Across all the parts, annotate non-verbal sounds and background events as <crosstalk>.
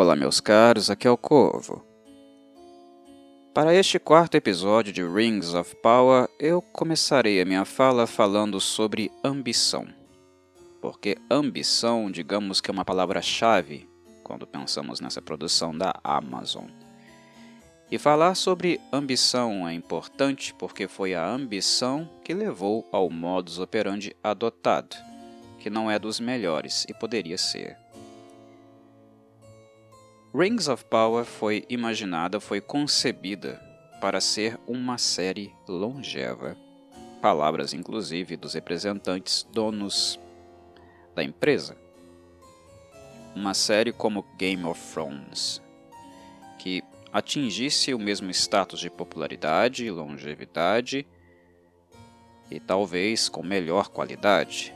Olá, meus caros, aqui é o Corvo. Para este quarto episódio de Rings of Power, eu começarei a minha fala falando sobre ambição. Porque ambição, digamos que é uma palavra-chave quando pensamos nessa produção da Amazon. E falar sobre ambição é importante porque foi a ambição que levou ao modus operandi adotado, que não é dos melhores e poderia ser. Rings of Power foi imaginada, foi concebida para ser uma série longeva. Palavras, inclusive, dos representantes donos da empresa. Uma série como Game of Thrones, que atingisse o mesmo status de popularidade e longevidade, e talvez com melhor qualidade.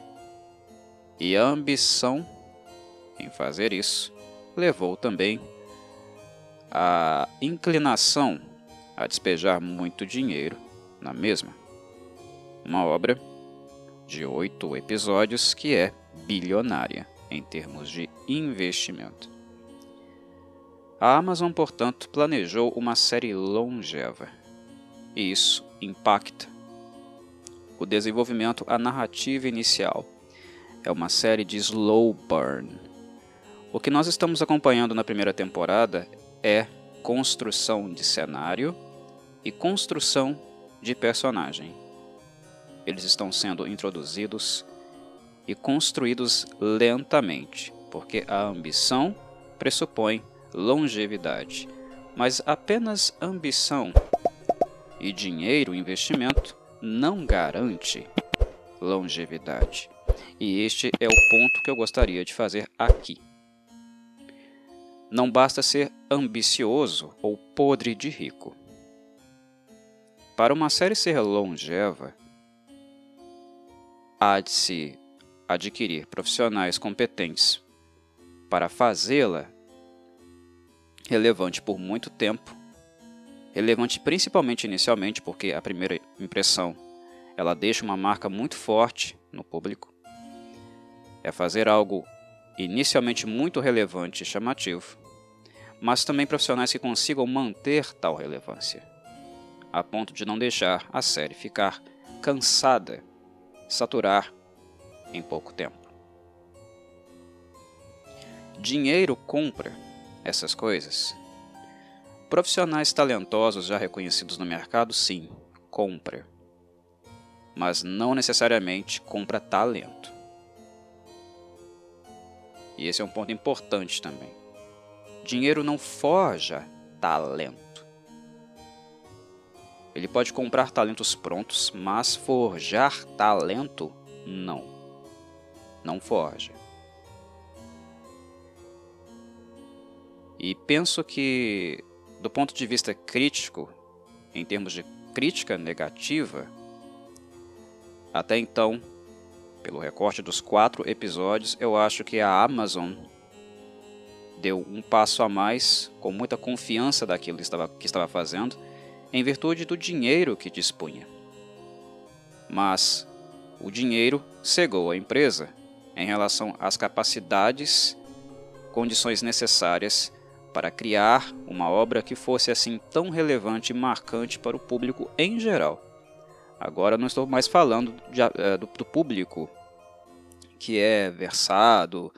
E a ambição em fazer isso levou também a inclinação a despejar muito dinheiro na mesma. Uma obra de oito episódios que é bilionária em termos de investimento. A Amazon, portanto, planejou uma série longeva, e isso impacta o desenvolvimento, a narrativa inicial. É uma série de slow burn, o que nós estamos acompanhando na primeira temporada é construção de cenário e construção de personagem. Eles estão sendo introduzidos e construídos lentamente, porque a ambição pressupõe longevidade, mas apenas ambição e dinheiro, investimento, não garante longevidade. E este é o ponto que eu gostaria de fazer aqui. Não basta ser ambicioso ou podre de rico. Para uma série ser longeva, há de se adquirir profissionais competentes para fazê-la relevante por muito tempo, relevante principalmente inicialmente porque a primeira impressão ela deixa uma marca muito forte no público. É fazer algo inicialmente muito relevante e chamativo, mas também profissionais que consigam manter tal relevância, a ponto de não deixar a série ficar cansada, saturar em pouco tempo. Dinheiro compra essas coisas? Profissionais talentosos já reconhecidos no mercado, sim, compra. Mas não necessariamente compra talento. E esse é um ponto importante também. Dinheiro não forja talento. Ele pode comprar talentos prontos, mas forjar talento, não. Não forja. E penso que, do ponto de vista crítico, em termos de crítica negativa, até então, pelo recorte dos quatro episódios, eu acho que a Amazon deu um passo a mais, com muita confiança daquilo que estava, que estava fazendo, em virtude do dinheiro que dispunha. Mas o dinheiro cegou a empresa em relação às capacidades, condições necessárias para criar uma obra que fosse assim tão relevante e marcante para o público em geral. Agora não estou mais falando de, uh, do, do, público que é versado,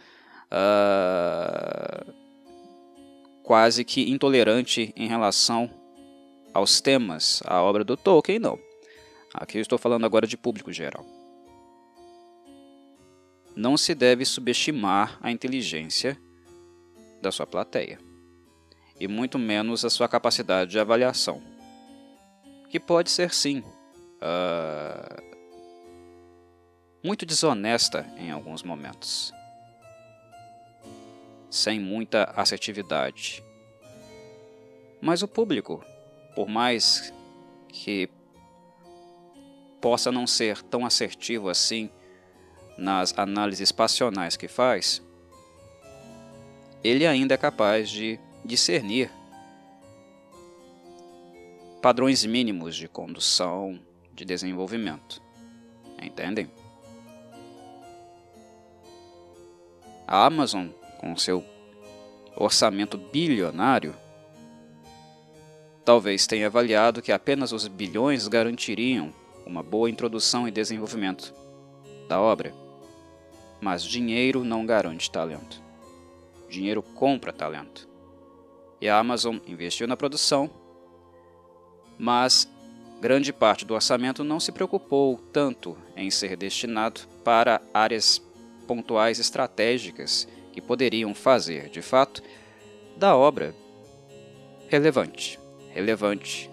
uh, quase que intolerante em relação aos temas, à obra do Tolkien, não. Aqui eu estou falando agora de público geral. Não se deve subestimar a inteligência da sua plateia, e muito menos a sua capacidade de avaliação, que pode ser sim uh, muito desonesta em alguns momentos sem muita assertividade. Mas o público, por mais que possa não ser tão assertivo assim nas análises passionais que faz, ele ainda é capaz de discernir padrões mínimos de condução, de desenvolvimento. Entendem? A Amazon com seu orçamento bilionário, talvez tenha avaliado que apenas os bilhões garantiriam uma boa introdução e desenvolvimento da obra. Mas dinheiro não garante talento. Dinheiro compra talento. E a Amazon investiu na produção, mas grande parte do orçamento não se preocupou tanto em ser destinado para áreas pontuais estratégicas que poderiam fazer, de fato, da obra relevante, relevante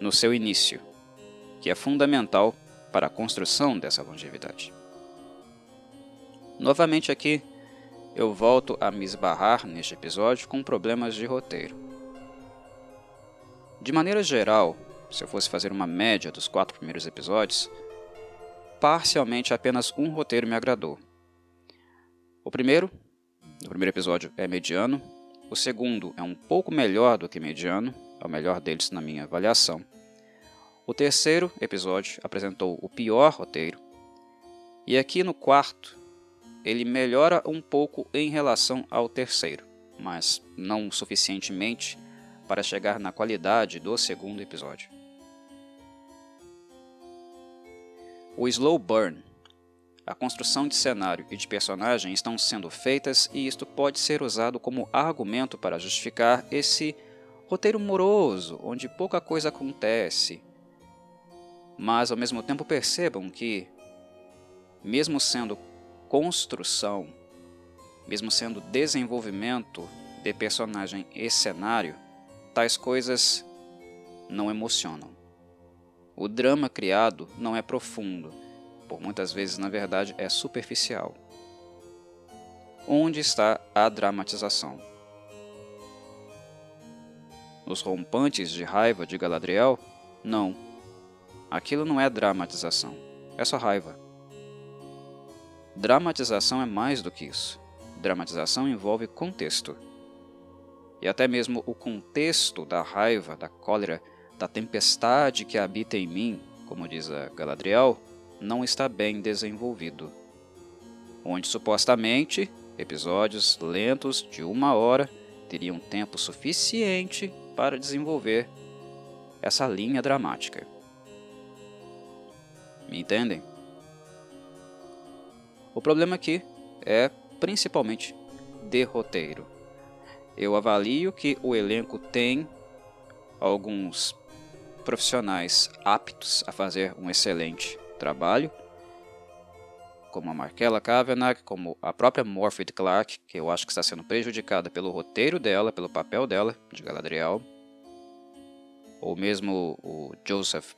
no seu início, que é fundamental para a construção dessa longevidade. Novamente aqui, eu volto a me esbarrar neste episódio com problemas de roteiro. De maneira geral, se eu fosse fazer uma média dos quatro primeiros episódios, parcialmente apenas um roteiro me agradou. O primeiro, o primeiro episódio é mediano, o segundo é um pouco melhor do que mediano, é o melhor deles na minha avaliação. O terceiro episódio apresentou o pior roteiro, e aqui no quarto ele melhora um pouco em relação ao terceiro, mas não suficientemente para chegar na qualidade do segundo episódio. O slow burn. A construção de cenário e de personagem estão sendo feitas e isto pode ser usado como argumento para justificar esse roteiro moroso, onde pouca coisa acontece. Mas ao mesmo tempo percebam que, mesmo sendo construção, mesmo sendo desenvolvimento de personagem e cenário, tais coisas não emocionam. O drama criado não é profundo, por muitas vezes, na verdade, é superficial. Onde está a dramatização? Nos rompantes de raiva de Galadriel? Não. Aquilo não é dramatização, é só raiva. Dramatização é mais do que isso. Dramatização envolve contexto. E até mesmo o contexto da raiva, da cólera, da tempestade que habita em mim, como diz a Galadriel, não está bem desenvolvido. Onde supostamente episódios lentos de uma hora teriam tempo suficiente para desenvolver essa linha dramática. Me entendem? O problema aqui é principalmente de roteiro. Eu avalio que o elenco tem alguns profissionais aptos a fazer um excelente trabalho, como a Markella Kavanagh, como a própria Morphy Clark, que eu acho que está sendo prejudicada pelo roteiro dela, pelo papel dela, de Galadriel, ou mesmo o Joseph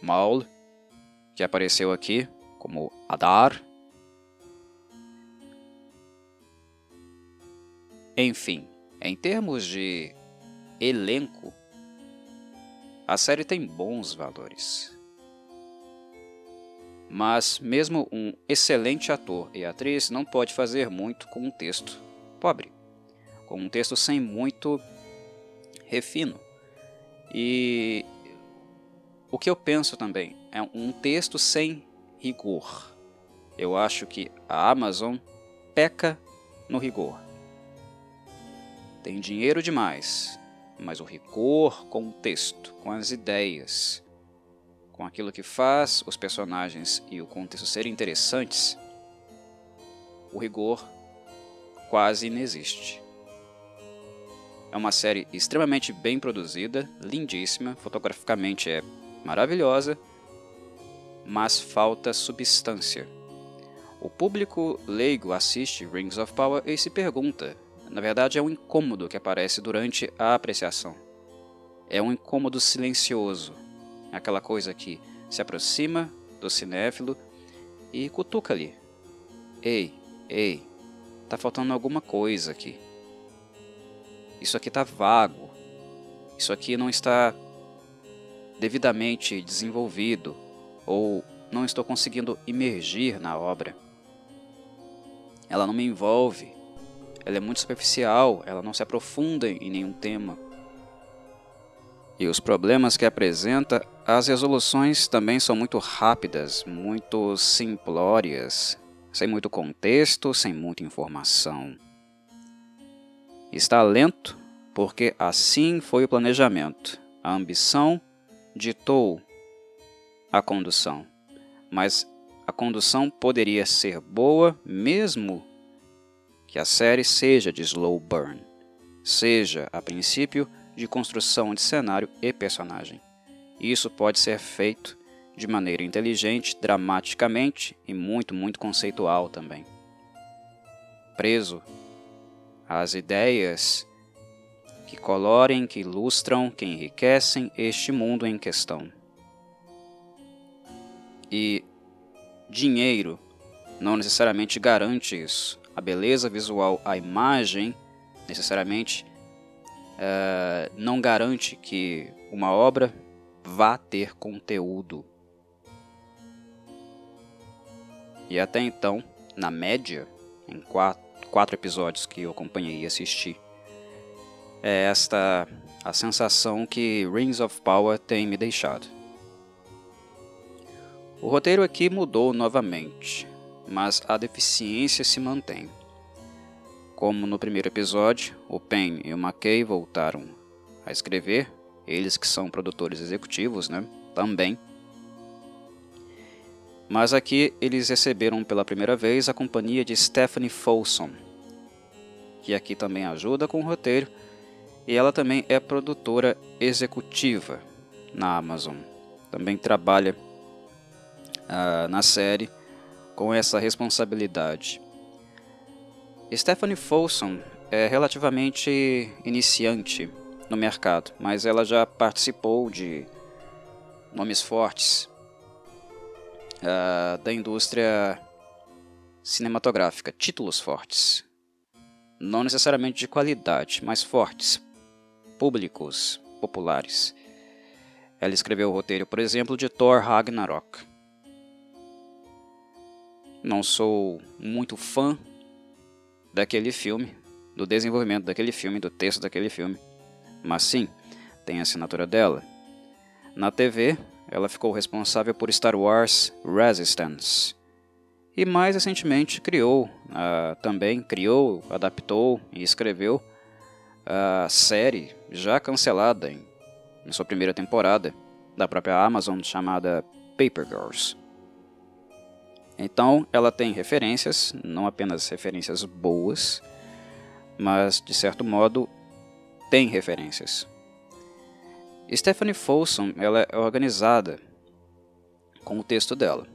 Maul, que apareceu aqui como Adar, Enfim, em termos de elenco, a série tem bons valores. Mas, mesmo um excelente ator e atriz não pode fazer muito com um texto pobre, com um texto sem muito refino. E o que eu penso também é um texto sem rigor. Eu acho que a Amazon peca no rigor. Tem dinheiro demais, mas o rigor com o texto, com as ideias, com aquilo que faz os personagens e o contexto serem interessantes, o rigor quase inexiste. É uma série extremamente bem produzida, lindíssima, fotograficamente é maravilhosa, mas falta substância. O público leigo assiste Rings of Power e se pergunta na verdade, é um incômodo que aparece durante a apreciação. É um incômodo silencioso, aquela coisa que se aproxima do cinéfilo e cutuca ali. Ei, ei, tá faltando alguma coisa aqui. Isso aqui tá vago. Isso aqui não está devidamente desenvolvido ou não estou conseguindo imergir na obra. Ela não me envolve, ela é muito superficial, ela não se aprofunda em nenhum tema. E os problemas que apresenta, as resoluções também são muito rápidas, muito simplórias, sem muito contexto, sem muita informação. Está lento porque assim foi o planejamento. A ambição ditou a condução, mas a condução poderia ser boa mesmo que a série seja de slow burn, seja, a princípio, de construção de cenário e personagem. Isso pode ser feito de maneira inteligente, dramaticamente e muito, muito conceitual também. Preso às ideias que colorem, que ilustram, que enriquecem este mundo em questão. E dinheiro não necessariamente garante isso. A beleza visual, a imagem, necessariamente uh, não garante que uma obra vá ter conteúdo. E até então, na média, em quatro, quatro episódios que eu acompanhei e assisti, é esta a sensação que Rings of Power tem me deixado. O roteiro aqui mudou novamente, mas a deficiência se mantém. Como no primeiro episódio, o Pen e o McKay voltaram a escrever, eles que são produtores executivos, né, também. Mas aqui eles receberam pela primeira vez a companhia de Stephanie Folsom, que aqui também ajuda com o roteiro e ela também é produtora executiva na Amazon. Também trabalha uh, na série com essa responsabilidade. Stephanie Folsom é relativamente iniciante no mercado, mas ela já participou de nomes fortes uh, da indústria cinematográfica, títulos fortes, não necessariamente de qualidade, mas fortes, públicos populares. Ela escreveu o roteiro, por exemplo, de Thor Ragnarok. Não sou muito fã daquele filme, do desenvolvimento daquele filme, do texto daquele filme, mas sim, tem a assinatura dela. Na TV, ela ficou responsável por Star Wars Resistance. E mais recentemente criou, uh, também criou, adaptou e escreveu a série já cancelada em, em sua primeira temporada da própria Amazon chamada Paper Girls. Então ela tem referências, não apenas referências boas, mas de certo modo tem referências. Stephanie Folsom ela é organizada com o texto dela.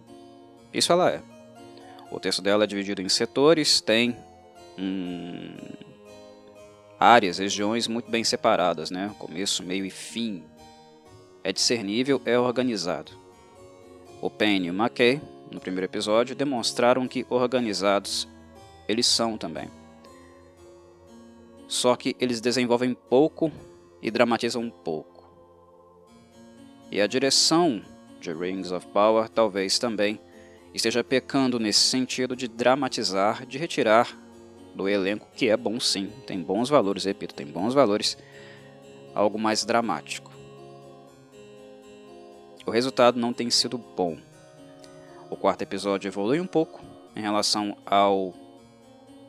Isso ela é. O texto dela é dividido em setores, tem um, áreas, regiões muito bem separadas, né? começo, meio e fim. É discernível, é organizado. O Penny e o McKay, no primeiro episódio, demonstraram que organizados eles são também. Só que eles desenvolvem pouco e dramatizam pouco. E a direção de Rings of Power talvez também esteja pecando nesse sentido de dramatizar, de retirar do elenco, que é bom sim, tem bons valores, repito, tem bons valores, algo mais dramático. O resultado não tem sido bom. O quarto episódio evolui um pouco em relação ao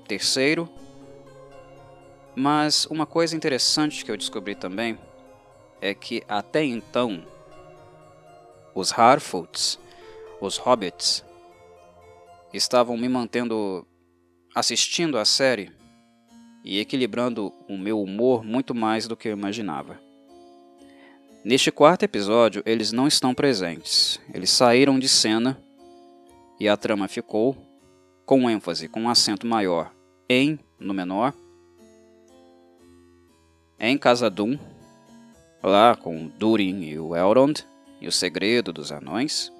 terceiro, mas uma coisa interessante que eu descobri também é que até então os Harfoots, os Hobbits, estavam me mantendo assistindo a série e equilibrando o meu humor muito mais do que eu imaginava. Neste quarto episódio, eles não estão presentes. Eles saíram de cena e a trama ficou com ênfase, com um acento maior em no menor, em Casadum, lá com Durin e o Elrond e o segredo dos anões,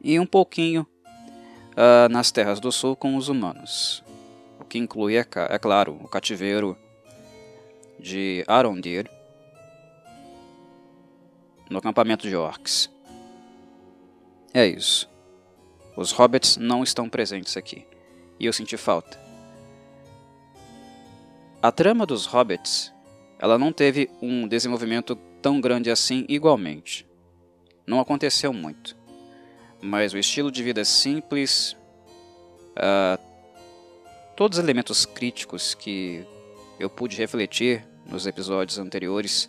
e um pouquinho uh, nas terras do sul com os humanos, o que inclui, é, é claro, o cativeiro de Arondir no acampamento de orcs. É isso. Os hobbits não estão presentes aqui, e eu senti falta. A trama dos hobbits, ela não teve um desenvolvimento tão grande assim igualmente. Não aconteceu muito mas o estilo de vida simples, uh, todos os elementos críticos que eu pude refletir nos episódios anteriores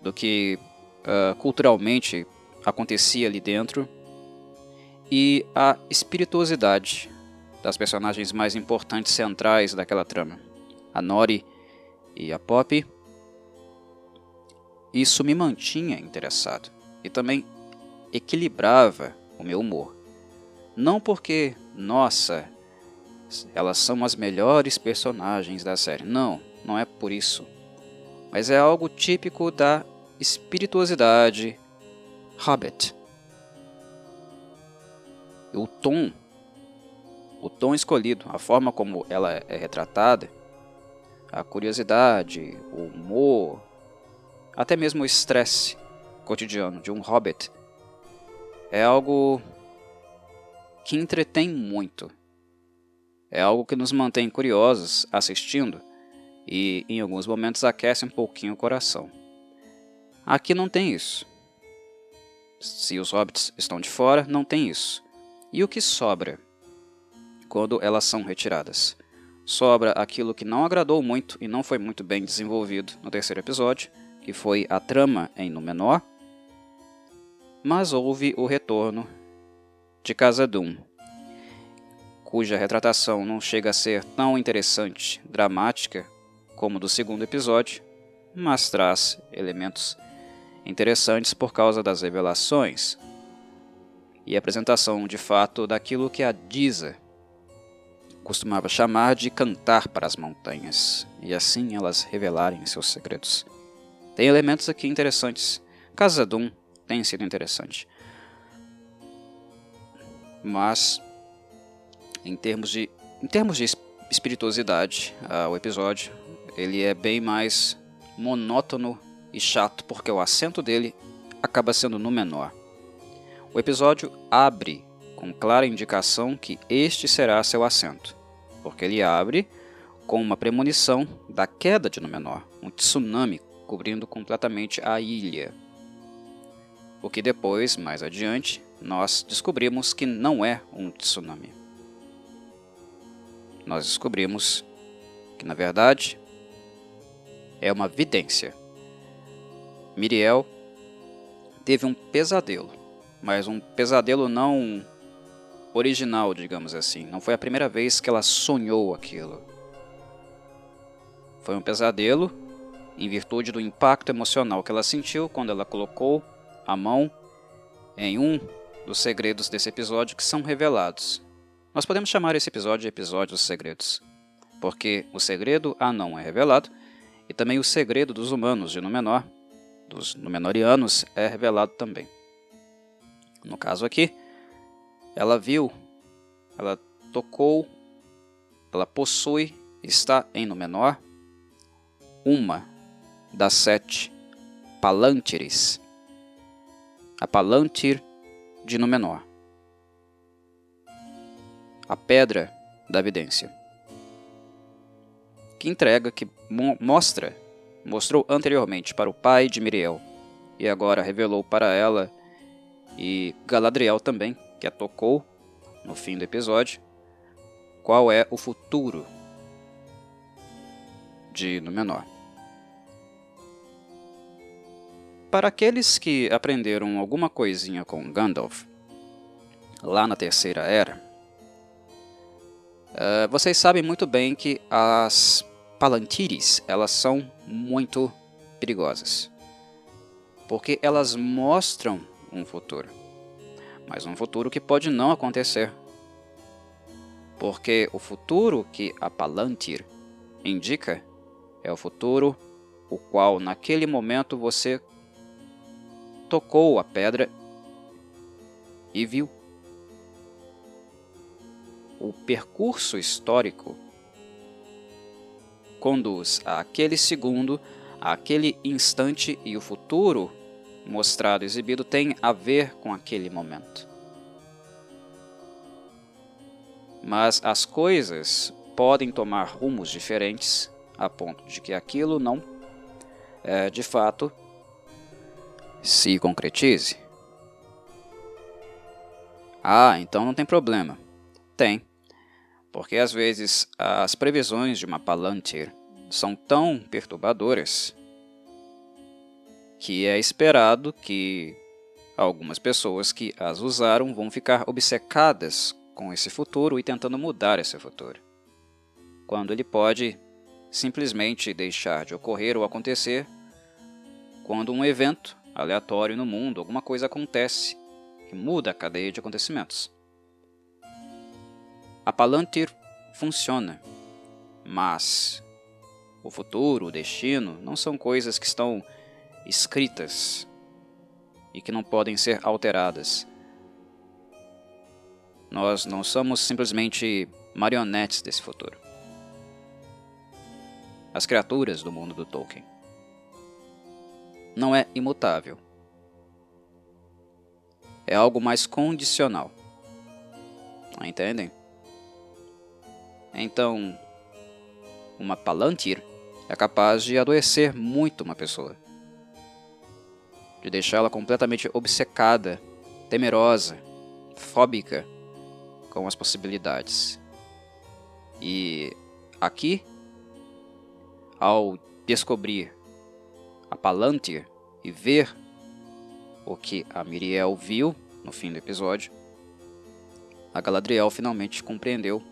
do que uh, culturalmente acontecia ali dentro e a espirituosidade das personagens mais importantes centrais daquela trama, a Nori e a Poppy. Isso me mantinha interessado e também equilibrava o meu humor. Não porque, nossa, elas são as melhores personagens da série. Não, não é por isso. Mas é algo típico da espirituosidade Hobbit. O tom, o tom escolhido, a forma como ela é retratada, a curiosidade, o humor, até mesmo o estresse cotidiano de um hobbit é algo que entretém muito. É algo que nos mantém curiosos assistindo e, em alguns momentos, aquece um pouquinho o coração. Aqui não tem isso. Se os hobbits estão de fora, não tem isso. E o que sobra quando elas são retiradas? Sobra aquilo que não agradou muito e não foi muito bem desenvolvido no terceiro episódio, que foi a trama em Númenor, mas houve o retorno de Casa Doom, cuja retratação não chega a ser tão interessante, dramática, como do segundo episódio, mas traz elementos interessantes por causa das revelações e apresentação de fato daquilo que a Diza costumava chamar de cantar para as montanhas, e assim elas revelarem seus segredos. Tem elementos aqui interessantes. Casa Doom tem sido interessante. Mas em termos de, em termos de espirituosidade, uh, o episódio ele é bem mais monótono e chato porque o acento dele acaba sendo no menor. O episódio abre com clara indicação que este será seu assento, porque ele abre com uma premonição da queda de Númenor, um tsunami cobrindo completamente a ilha. O que depois, mais adiante, nós descobrimos que não é um tsunami nós descobrimos que, na verdade, é uma vidência. Miriel teve um pesadelo, mas um pesadelo não original, digamos assim. Não foi a primeira vez que ela sonhou aquilo. Foi um pesadelo em virtude do impacto emocional que ela sentiu quando ela colocou a mão em um dos segredos desse episódio que são revelados. Nós podemos chamar esse episódio de episódio dos segredos, porque o segredo a não é revelado e também o segredo dos humanos de Númenor, dos Númenorianos, é revelado também. No caso aqui, ela viu, ela tocou, ela possui, está em Númenor, uma das sete Palantires, a Palantir de Númenor a pedra da evidência, que entrega, que mo mostra, mostrou anteriormente para o pai de Miriel e agora revelou para ela e Galadriel também, que a tocou no fim do episódio, qual é o futuro de Númenor. Para aqueles que aprenderam alguma coisinha com Gandalf, lá na Terceira Era, Uh, vocês sabem muito bem que as Palantires elas são muito perigosas, porque elas mostram um futuro, mas um futuro que pode não acontecer, porque o futuro que a Palantir indica é o futuro o qual naquele momento você tocou a pedra e viu. O percurso histórico conduz àquele segundo, àquele instante e o futuro mostrado, exibido, tem a ver com aquele momento. Mas as coisas podem tomar rumos diferentes a ponto de que aquilo não, é, de fato, se concretize. Ah, então não tem problema. Tem Porque às vezes as previsões de uma Palantir são tão perturbadoras que é esperado que algumas pessoas que as usaram vão ficar obcecadas com esse futuro e tentando mudar esse futuro. Quando ele pode simplesmente deixar de ocorrer ou acontecer quando um evento aleatório no mundo, alguma coisa acontece que muda a cadeia de acontecimentos. A Palantir funciona, mas o futuro, o destino, não são coisas que estão escritas e que não podem ser alteradas. Nós não somos simplesmente marionetes desse futuro. As criaturas do mundo do Tolkien. Não é imutável. É algo mais condicional. Entendem? Então, uma Palantir é capaz de adoecer muito uma pessoa, de deixá-la completamente obcecada, temerosa, fóbica com as possibilidades. E aqui, ao descobrir a Palantir e ver o que a Miriel viu no fim do episódio, a Galadriel finalmente compreendeu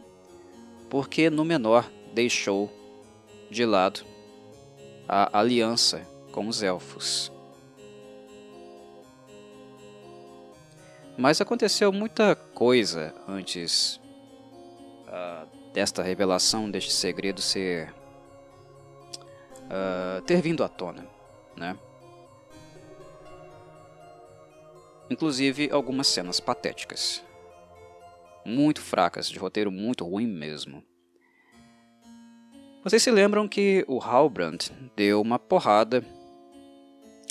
porque Númenor deixou de lado a aliança com os elfos. Mas aconteceu muita coisa antes uh, desta revelação, deste segredo ser uh, ter vindo à tona, né? Inclusive algumas cenas patéticas, muito fracas, de roteiro muito ruim mesmo. Vocês se lembram que o Halbrand deu uma porrada,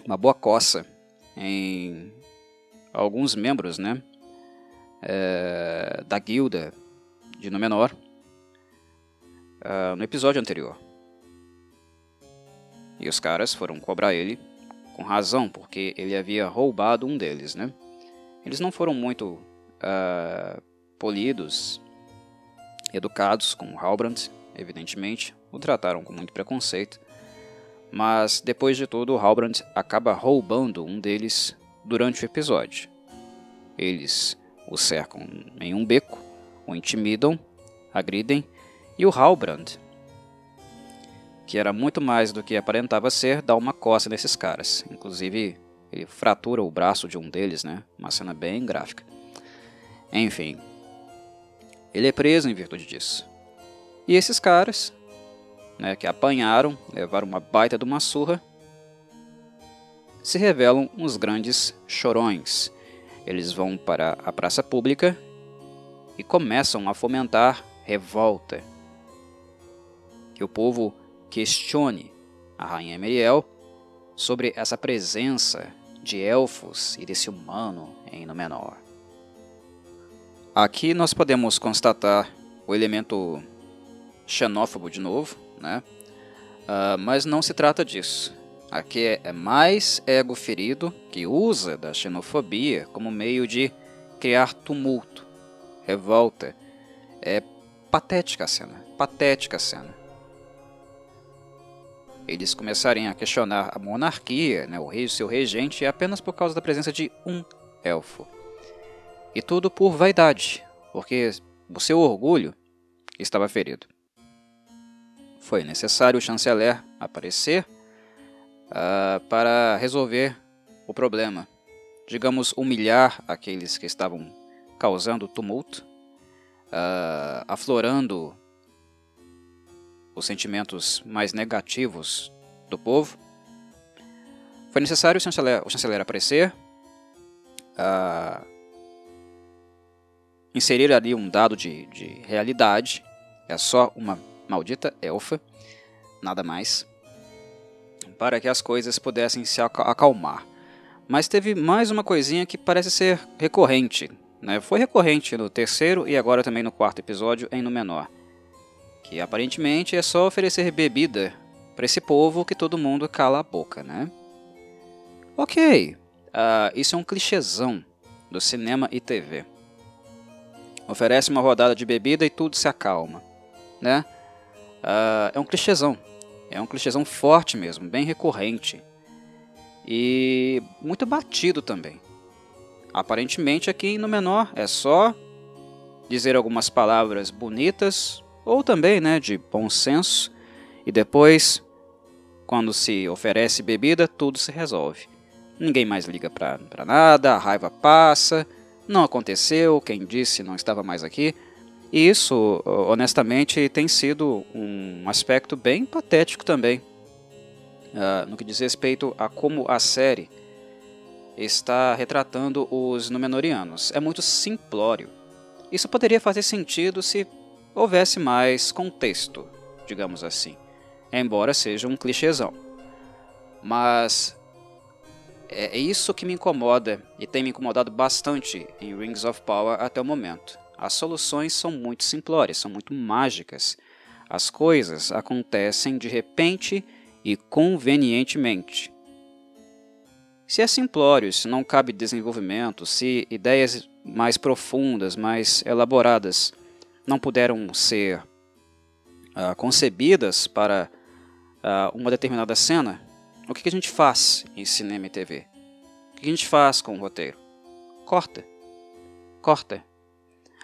uma boa coça em alguns membros, né, é, da guilda de Númenor uh, no episódio anterior. E os caras foram cobrar ele com razão, porque ele havia roubado um deles, né? Eles não foram muito uh, polidos, educados com Halbrand, evidentemente, o trataram com muito preconceito, mas depois de tudo, Halbrand acaba roubando um deles durante o episódio. Eles o cercam em um beco, o intimidam, agridem e o Halbrand, que era muito mais do que aparentava ser, dá uma coça nesses caras. Inclusive, ele fratura o braço de um deles, né? Uma cena bem gráfica. Enfim, ele é preso em virtude disso. E esses caras né, que apanharam, levaram uma baita de uma surra, se revelam uns grandes chorões. Eles vão para a praça pública e começam a fomentar revolta. Que o povo questione a rainha Meriel sobre essa presença de elfos e desse humano em Númenor. Aqui nós podemos constatar o elemento xenófobo de novo, né? Uh, mas não se trata disso. Aqui é mais ego ferido que usa da xenofobia como meio de criar tumulto, revolta. É patética a cena, patética a cena. Eles começarem a questionar a monarquia, né, o rei e seu regente, apenas por causa da presença de um elfo. E tudo por vaidade, porque o seu orgulho estava ferido foi necessário o chanceler aparecer uh, para resolver o problema. Digamos, humilhar aqueles que estavam causando tumulto, uh, aflorando os sentimentos mais negativos do povo. Foi necessário o chanceler, o chanceler aparecer, uh, inserir ali um dado de, de realidade, é só uma maldita elfa, nada mais, para que as coisas pudessem se acalmar. Mas teve mais uma coisinha que parece ser recorrente. Né? Foi recorrente no terceiro e agora também no quarto episódio em Númenor. Que aparentemente é só oferecer bebida para esse povo que todo mundo cala a boca, né? Ok, uh, isso é um clichêzão do cinema e TV. oferece uma rodada de bebida e tudo se acalma, né? Uh, é um clichêzão, é um clichêzão forte mesmo, bem recorrente e muito batido também. Aparentemente aqui no menor é só dizer algumas palavras bonitas ou também, né, de bom senso e depois quando se oferece bebida, tudo se resolve. Ninguém mais liga para nada, a raiva passa, não aconteceu, quem disse não estava mais aqui. E isso, honestamente, tem sido um aspecto bem patético também, uh, no que diz respeito a como a série está retratando os Númenóreanos. É muito simplório. Isso poderia fazer sentido se houvesse mais contexto, digamos assim, embora seja um clichêzão. Mas é isso que me incomoda e tem me incomodado bastante em Rings of Power até o momento. As soluções são muito simplórias, são muito mágicas. As coisas acontecem de repente e convenientemente. Se é simplório, se não cabe desenvolvimento, se ideias mais profundas, mais elaboradas não puderam ser uh, concebidas para uh, uma determinada cena, o que, que a gente faz em cinema e TV? O que a gente faz com o roteiro? Corta. Corta.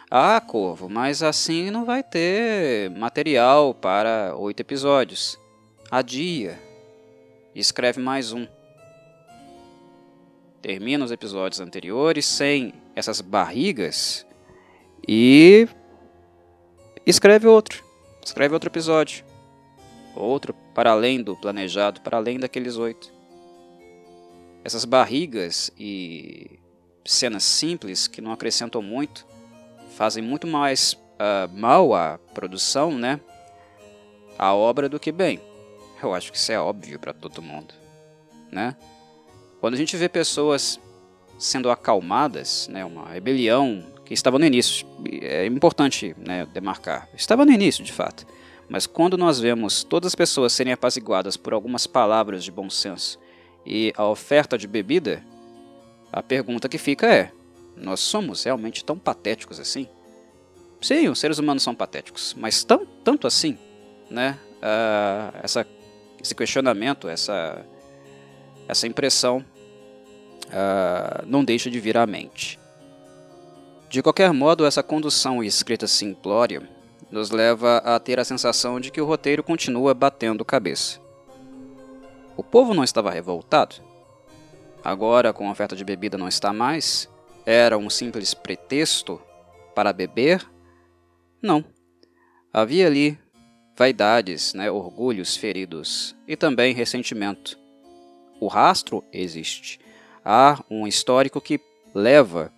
Ah, Corvo, mas assim não vai ter material para oito episódios. Adia. Escreve mais um. Termina os episódios anteriores sem essas barrigas e escreve outro. Escreve outro episódio. Outro para além do planejado, para além daqueles oito. Essas barrigas e cenas simples que não acrescentam muito fazem muito mais uh, mal à produção, né? A obra do que bem. Eu acho que isso é óbvio para todo mundo, né? Quando a gente vê pessoas sendo acalmadas, né, uma rebelião que estava no início, é importante né, demarcar, estava no início de fato, mas quando nós vemos todas as pessoas serem apaziguadas por algumas palavras de bom senso e a oferta de bebida, a pergunta que fica é: nós somos realmente tão patéticos assim? Sim, os seres humanos são patéticos, mas tão, tanto assim, né? Uh, essa, esse questionamento, essa, essa impressão uh, não deixa de vir à mente. De qualquer modo, essa condução e escrita simplória nos leva a ter a sensação de que o roteiro continua batendo cabeça. O povo não estava revoltado? Agora, com a oferta de bebida não está mais, era um simples pretexto para beber? Não. Havia ali vaidades, né, orgulhos feridos e também ressentimento. O rastro existe. Há um histórico que leva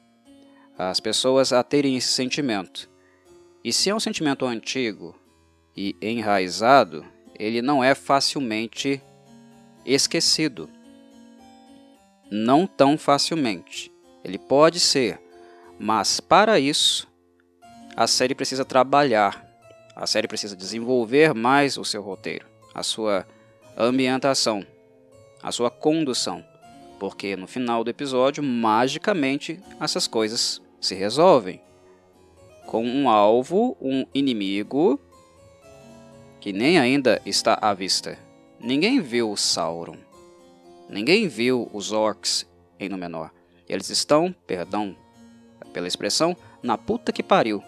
as pessoas a terem esse sentimento. E se é um sentimento antigo e enraizado, ele não é facilmente esquecido. Não tão facilmente. Ele pode ser, mas para isso a série precisa trabalhar. A série precisa desenvolver mais o seu roteiro, a sua ambientação, a sua condução, porque no final do episódio, magicamente, essas coisas se resolvem. Com um alvo, um inimigo que nem ainda está à vista. Ninguém viu Sauron. Ninguém viu os orcs em Númenor. Eles estão, perdão pela expressão, na puta que pariu.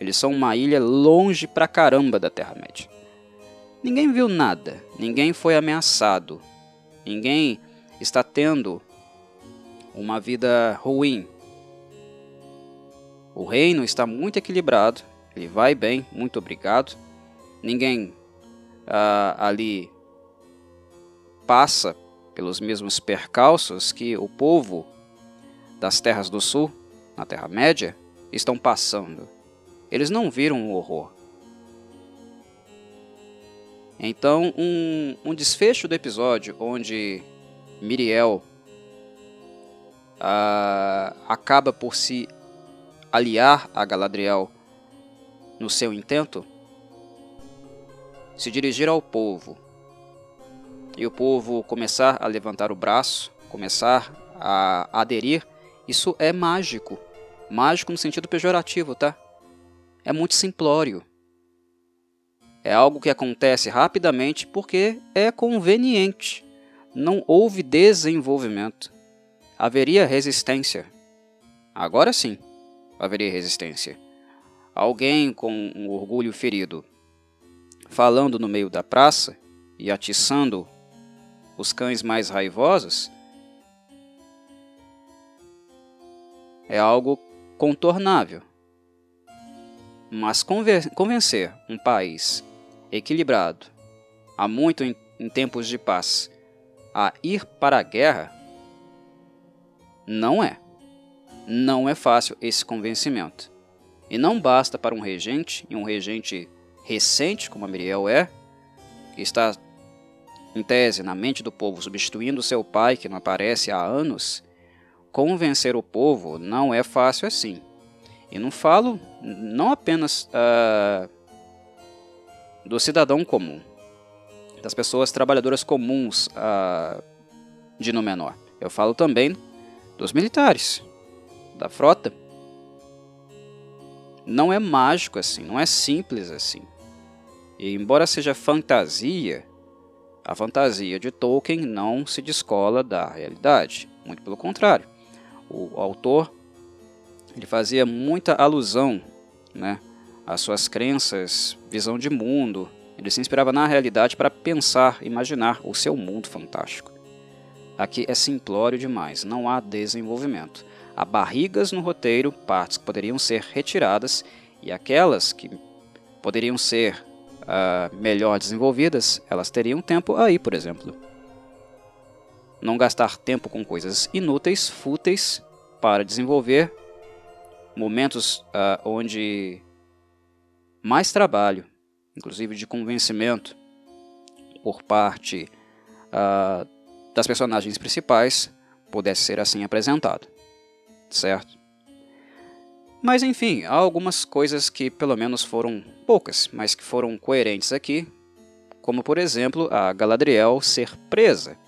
Eles são uma ilha longe pra caramba da Terra-média. Ninguém viu nada, ninguém foi ameaçado, ninguém está tendo uma vida ruim. O reino está muito equilibrado, ele vai bem, muito obrigado. Ninguém ah, ali passa pelos mesmos percalços que o povo das terras do sul, na Terra-média, estão passando. Eles não viram o horror. Então, um, um desfecho do episódio onde Miriel uh, acaba por se aliar a Galadriel no seu intento, se dirigir ao povo e o povo começar a levantar o braço, começar a aderir, isso é mágico. Mágico no sentido pejorativo, tá? é muito simplório. É algo que acontece rapidamente porque é conveniente. Não houve desenvolvimento. Haveria resistência. Agora sim, haveria resistência. Alguém com um orgulho ferido, falando no meio da praça e atiçando os cães mais raivosos, é algo contornável. Mas convencer um país equilibrado, há muito em, em tempos de paz, a ir para a guerra, não é. Não é fácil esse convencimento. E não basta para um regente, e um regente recente, como a Miriel é, que está, em tese, na mente do povo, substituindo seu pai, que não aparece há anos, convencer o povo não é fácil assim. E não falo não apenas uh, do cidadão comum, das pessoas trabalhadoras comuns uh, de no menor. Eu falo também dos militares, da frota. Não é mágico assim, não é simples assim. E embora seja fantasia, a fantasia de Tolkien não se descola da realidade, muito pelo contrário o autor ele fazia muita alusão né, às suas crenças, visão de mundo. Ele se inspirava na realidade para pensar, imaginar o seu mundo fantástico. Aqui é simplório demais, não há desenvolvimento. Há barrigas no roteiro, partes que poderiam ser retiradas e aquelas que poderiam ser uh, melhor desenvolvidas, elas teriam tempo aí, por exemplo não gastar tempo com coisas inúteis, fúteis, para desenvolver momentos uh, onde mais trabalho, inclusive de convencimento, por parte uh, das personagens principais, pudesse ser assim apresentado, certo? Mas enfim, há algumas coisas que pelo menos foram poucas, mas que foram coerentes aqui, como por exemplo a Galadriel ser presa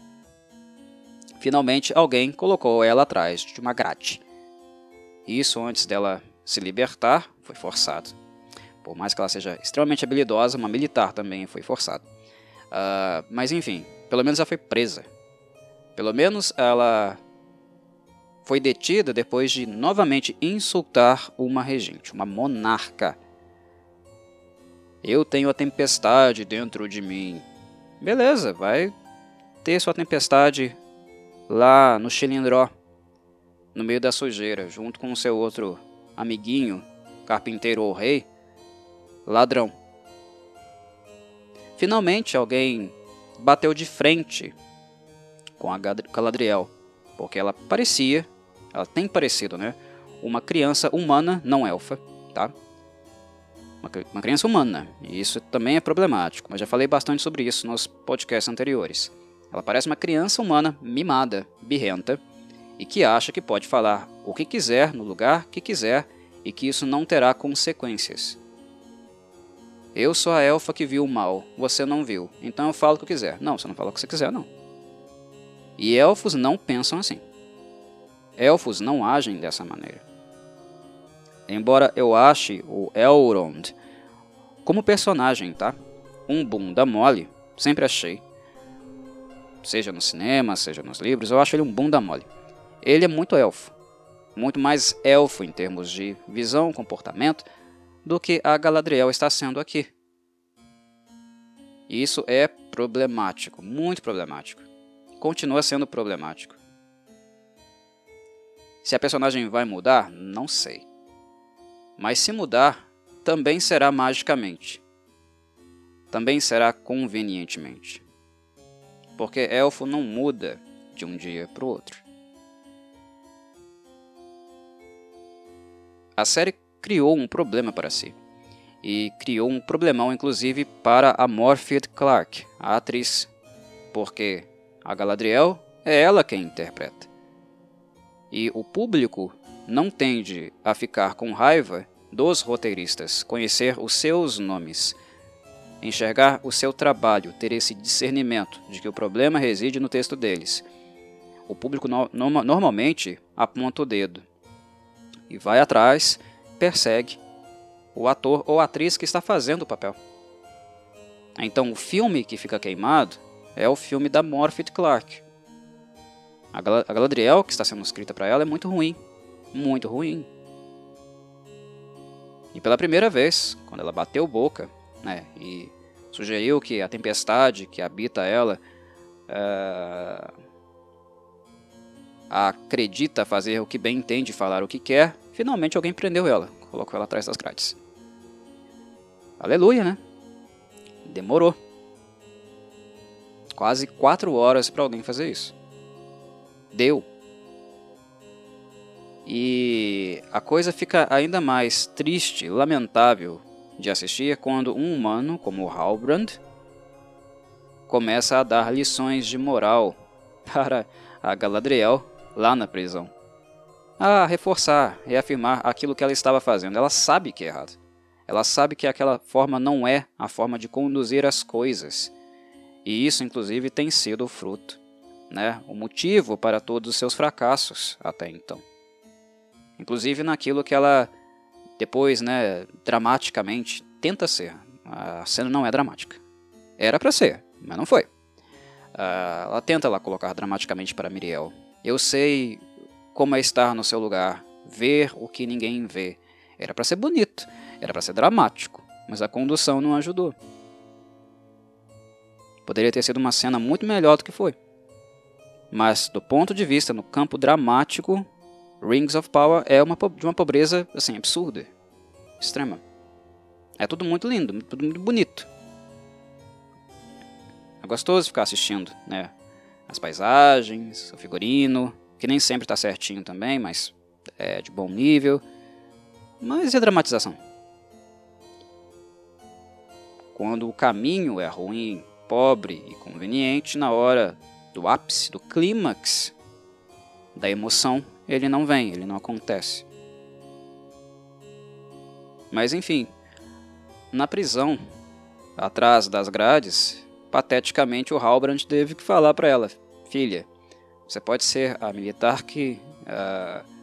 Finalmente, alguém colocou ela atrás de uma grade. Isso antes dela se libertar, foi forçado. Por mais que ela seja extremamente habilidosa, uma militar também foi forçada. Uh, mas enfim, pelo menos ela foi presa. Pelo menos ela foi detida depois de novamente insultar uma regente, uma monarca. Eu tenho a tempestade dentro de mim. Beleza, vai ter sua tempestade lá no Chilindró, no meio da sujeira, junto com o seu outro amiguinho, carpinteiro ou rei, ladrão. Finalmente alguém bateu de frente com a Galadriel, porque ela parecia, ela tem parecido, né? Uma criança humana, não elfa, tá? Uma criança humana, e isso também é problemático, mas já falei bastante sobre isso nos podcasts anteriores. Ela parece uma criança humana mimada, birrenta, e que acha que pode falar o que quiser no lugar que quiser e que isso não terá consequências. Eu sou a elfa que viu o mal, você não viu, então eu falo o que quiser. Não, você não fala o que você quiser, não. E elfos não pensam assim. Elfos não agem dessa maneira. Embora eu ache o Elrond como personagem, tá? Um bunda mole, sempre achei seja no cinema, seja nos livros, eu acho ele um bunda mole. Ele é muito elfo, muito mais elfo em termos de visão, comportamento, do que a Galadriel está sendo aqui. E isso é problemático, muito problemático. Continua sendo problemático. Se a personagem vai mudar, não sei. Mas se mudar, também será magicamente. Também será convenientemente porque elfo não muda de um dia para o outro. A série criou um problema para si, e criou um problemão inclusive para a Morpheus Clark, a atriz, porque a Galadriel é ela quem interpreta. E o público não tende a ficar com raiva dos roteiristas, conhecer os seus nomes, enxergar o seu trabalho, ter esse discernimento de que o problema reside no texto deles. O público no, no, normalmente aponta o dedo e vai atrás, persegue o ator ou atriz que está fazendo o papel. Então, o filme que fica queimado é o filme da Morphet Clark. A Galadriel, que está sendo escrita para ela, é muito ruim. Muito ruim. E pela primeira vez, quando ela bateu boca né, e sugeriu que a tempestade que habita ela uh, acredita fazer o que bem entende, falar o que quer, finalmente alguém prendeu ela, colocou ela atrás das grades. Aleluia, né? Demorou. Quase quatro horas para alguém fazer isso. Deu. E a coisa fica ainda mais triste, lamentável de assistir quando um humano como Halbrand começa a dar lições de moral para a Galadriel lá na prisão. A reforçar, reafirmar aquilo que ela estava fazendo. Ela sabe que é errado. Ela sabe que aquela forma não é a forma de conduzir as coisas. E isso, inclusive, tem sido o fruto, né? o motivo para todos os seus fracassos até então. Inclusive naquilo que ela depois, né, dramaticamente, tenta ser. A cena não é dramática. Era para ser, mas não foi. Uh, ela tenta lá colocar dramaticamente para Miriel. Eu sei como é estar no seu lugar, ver o que ninguém vê. Era para ser bonito, era para ser dramático, mas a condução não ajudou. Poderia ter sido uma cena muito melhor do que foi. Mas, do ponto de vista no campo dramático, Rings of Power é uma, de uma pobreza assim, absurda, extrema. É tudo muito lindo, tudo muito bonito. É gostoso ficar assistindo, né? As paisagens, o figurino, que nem sempre está certinho também, mas é de bom nível. Mas e a dramatização? Quando o caminho é ruim, pobre e conveniente, na hora do ápice, do clímax da emoção, ele não vem, ele não acontece. Mas enfim, na prisão, atrás das grades, pateticamente o Halbrand teve que falar para ela: Filha, você pode ser a militar que. Uh,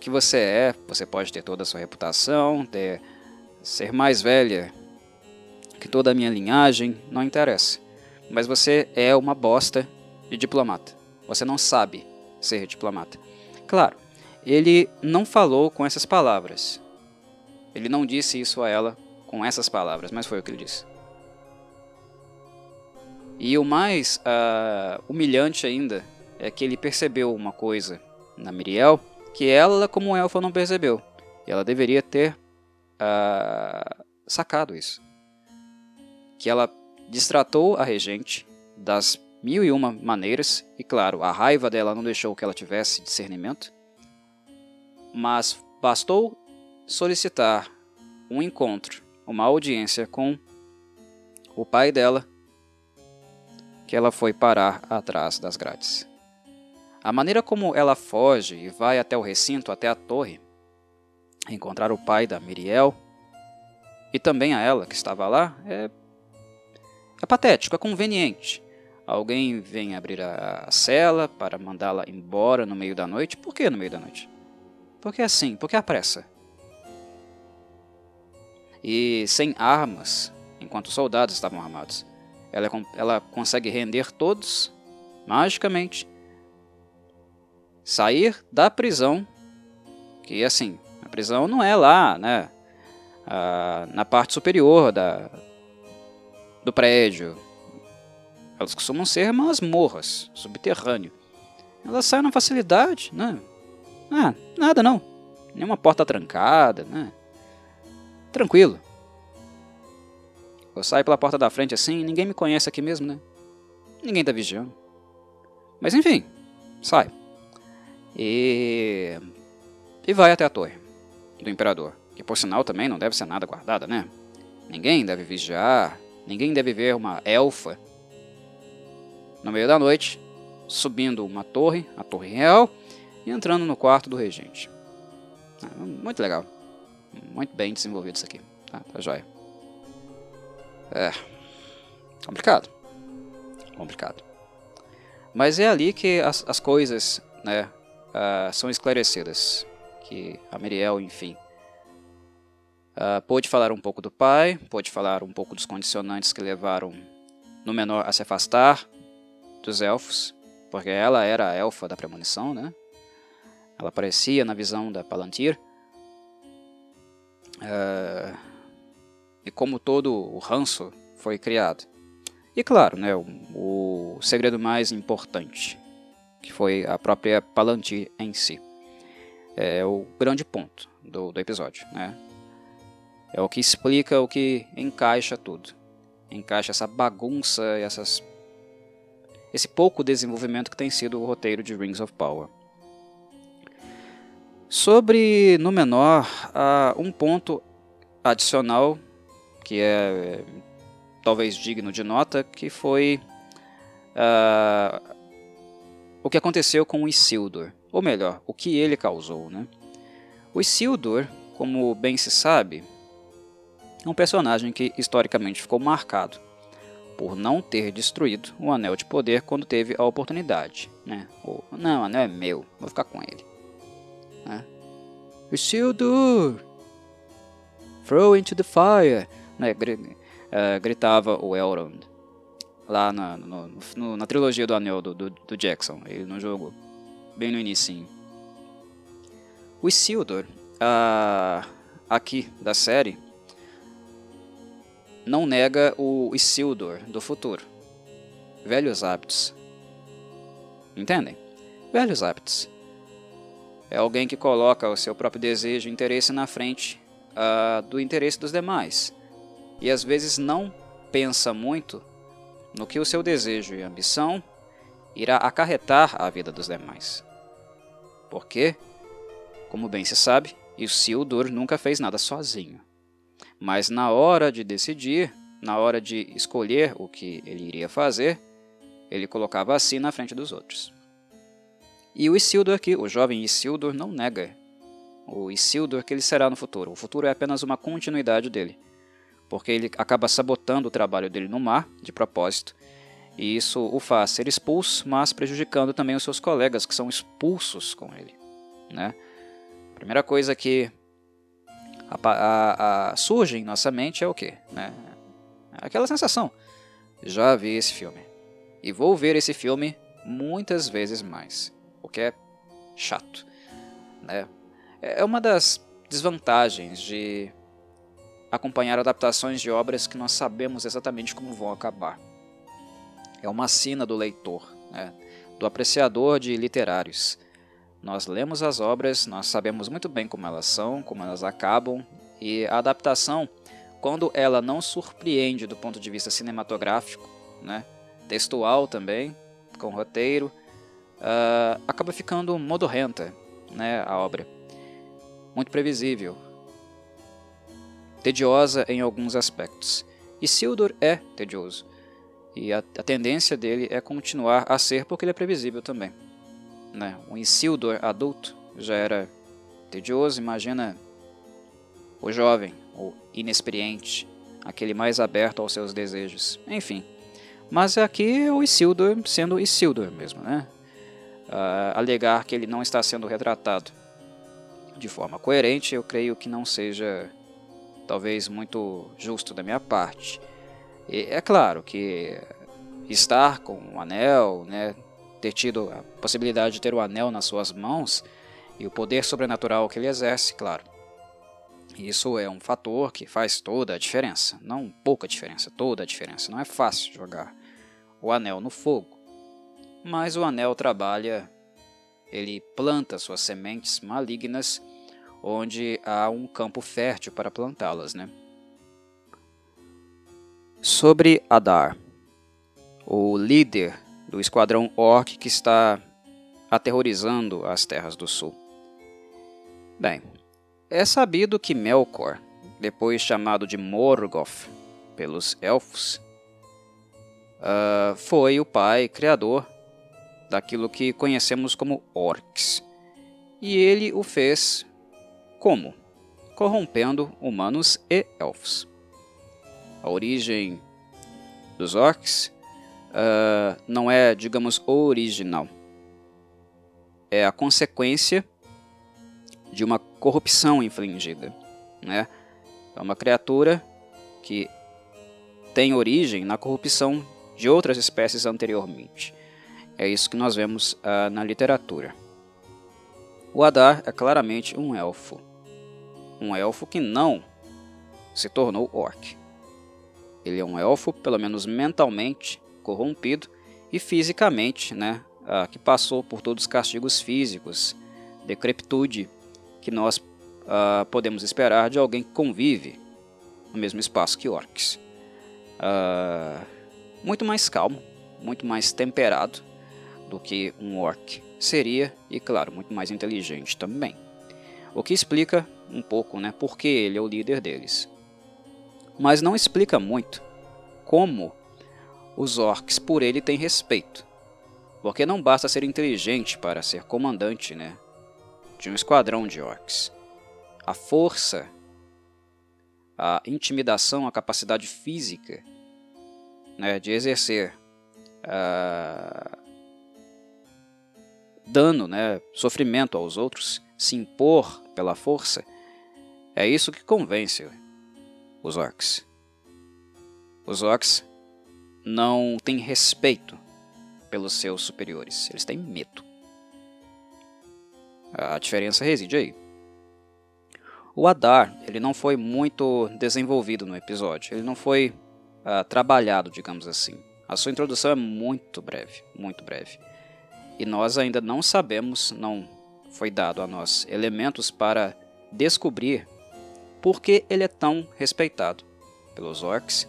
que você é, você pode ter toda a sua reputação, ter, ser mais velha que toda a minha linhagem, não interessa. Mas você é uma bosta de diplomata. Você não sabe ser diplomata. Claro, ele não falou com essas palavras. Ele não disse isso a ela com essas palavras, mas foi o que ele disse. E o mais uh, humilhante ainda é que ele percebeu uma coisa na Miriel que ela, como elfa, não percebeu. E ela deveria ter uh, sacado isso. Que ela distratou a regente das mil e uma maneiras, e claro, a raiva dela não deixou que ela tivesse discernimento, mas bastou solicitar um encontro, uma audiência com o pai dela, que ela foi parar atrás das grades. A maneira como ela foge e vai até o recinto, até a torre, encontrar o pai da Miriel e também a ela que estava lá, é, é patético, é conveniente. Alguém vem abrir a, cela para mandá-la embora no meio da noite. Por que no meio da noite? Porque assim, porque a pressa. E sem armas, enquanto os soldados estavam armados, ela, ela consegue render todos magicamente. Sair da prisão, que assim, a prisão não é lá, né? Ah, na parte superior da, do prédio, elas costumam ser masmorras, subterrâneo. Elas saem na facilidade, né? Ah, nada não. Nenhuma porta trancada, né? Tranquilo. Eu saio pela porta da frente assim, ninguém me conhece aqui mesmo, né? Ninguém tá vigiando. Mas enfim, sai. E. E vai até a torre do imperador. Que por sinal também não deve ser nada guardada, né? Ninguém deve vigiar, ninguém deve ver uma elfa no meio da noite, subindo uma torre, a Torre Real, e entrando no quarto do regente. Ah, muito legal. Muito bem desenvolvido isso aqui. Tá, tá joia. É. Complicado. Complicado. Mas é ali que as, as coisas né, uh, são esclarecidas. Que a Miriel, enfim, Uh, pôde falar um pouco do pai, pôde falar um pouco dos condicionantes que levaram Númenor a se afastar dos elfos, porque ela era a elfa da premonição, né? Ela aparecia na visão da Palantir. Uh, e como todo o ranço foi criado. E claro, né, o, o segredo mais importante, que foi a própria Palantir em si. É o grande ponto do, do episódio. Né? É o que explica, o que encaixa tudo. Encaixa essa bagunça, essas, esse pouco desenvolvimento que tem sido o roteiro de Rings of Power. Sobre Númenor, uh, um ponto adicional que é talvez digno de nota, que foi uh, o que aconteceu com o Isildur, ou melhor, o que ele causou. Né? O Isildur, como bem se sabe, é um personagem que historicamente ficou marcado por não ter destruído o Anel de Poder quando teve a oportunidade. Né? Ou, não, o anel é meu, vou ficar com ele. Né? Isildur! Throw into the fire! Né? Uh, gritava o Elrond lá na, no, no, na trilogia do Anel do, do, do, Jackson, ele no jogo, bem no início. O Isildur, uh, aqui da série, não nega o Isildur do futuro. Velhos hábitos. Entendem? Velhos hábitos. É alguém que coloca o seu próprio desejo e interesse na frente uh, do interesse dos demais. E às vezes não pensa muito no que o seu desejo e ambição irá acarretar à vida dos demais. Porque, como bem se sabe, Isildur nunca fez nada sozinho. Mas na hora de decidir, na hora de escolher o que ele iria fazer, ele colocava assim na frente dos outros. E o Isildur aqui, o jovem Isildur, não nega o Isildur que ele será no futuro. O futuro é apenas uma continuidade dele, porque ele acaba sabotando o trabalho dele no mar, de propósito, e isso o faz ser expulso, mas prejudicando também os seus colegas que são expulsos com ele. Né? A primeira coisa que a, a, a, surge em nossa mente é o que? Né? Aquela sensação. Já vi esse filme. E vou ver esse filme muitas vezes mais. O que é chato. Né? É uma das desvantagens de acompanhar adaptações de obras que nós sabemos exatamente como vão acabar. É uma sina do leitor, né? do apreciador de literários. Nós lemos as obras, nós sabemos muito bem como elas são, como elas acabam, e a adaptação, quando ela não surpreende do ponto de vista cinematográfico, né, textual também, com roteiro, uh, acaba ficando modorrenta né, a obra. Muito previsível. Tediosa em alguns aspectos. E Sildur é tedioso. E a, a tendência dele é continuar a ser porque ele é previsível também né, um Isildur adulto já era tedioso, imagina o jovem, o inexperiente, aquele mais aberto aos seus desejos. Enfim, mas aqui é o Isildur sendo Isildur mesmo, né? Uh, alegar que ele não está sendo retratado de forma coerente, eu creio que não seja talvez muito justo da minha parte. E é claro que estar com o anel, né, ter tido a possibilidade de ter o anel nas suas mãos e o poder sobrenatural que ele exerce, claro. Isso é um fator que faz toda a diferença, não pouca diferença, toda a diferença. Não é fácil jogar o anel no fogo, mas o anel trabalha, ele planta suas sementes malignas onde há um campo fértil para plantá-las, né? Sobre Adar, o líder do esquadrão Orc que está aterrorizando as terras do sul. Bem, é sabido que Melkor, depois chamado de Morgoth pelos elfos, uh, foi o pai criador daquilo que conhecemos como orcs. E ele o fez como? Corrompendo humanos e elfos. A origem dos orcs uh, não é, digamos, original. É a consequência de uma corrupção infligida. Né? É uma criatura que tem origem na corrupção de outras espécies anteriormente. É isso que nós vemos uh, na literatura. O Adar é claramente um elfo. Um elfo que não se tornou orc. Ele é um elfo, pelo menos mentalmente, corrompido e fisicamente, né, uh, que passou por todos os castigos físicos, decrepitude que nós uh, podemos esperar de alguém que convive no mesmo espaço que orcs. Uh, muito mais calmo, muito mais temperado do que um orc seria, e claro, muito mais inteligente também. O que explica um pouco né, por que ele é o líder deles. Mas não explica muito como os orcs por ele têm respeito. Porque não basta ser inteligente para ser comandante né, de um esquadrão de orcs. A força a intimidação, a capacidade física né, de exercer uh, dano, né, sofrimento aos outros, se impor pela força, é isso que convence os orcs. Os orcs não têm respeito pelos seus superiores, eles têm medo. A diferença reside aí. O Adar, ele não foi muito desenvolvido no episódio, ele não foi uh, trabalhado, digamos assim. A sua introdução é muito breve, muito breve. E nós ainda não sabemos, não foi dado a nós elementos para descobrir por que ele é tão respeitado pelos orcs,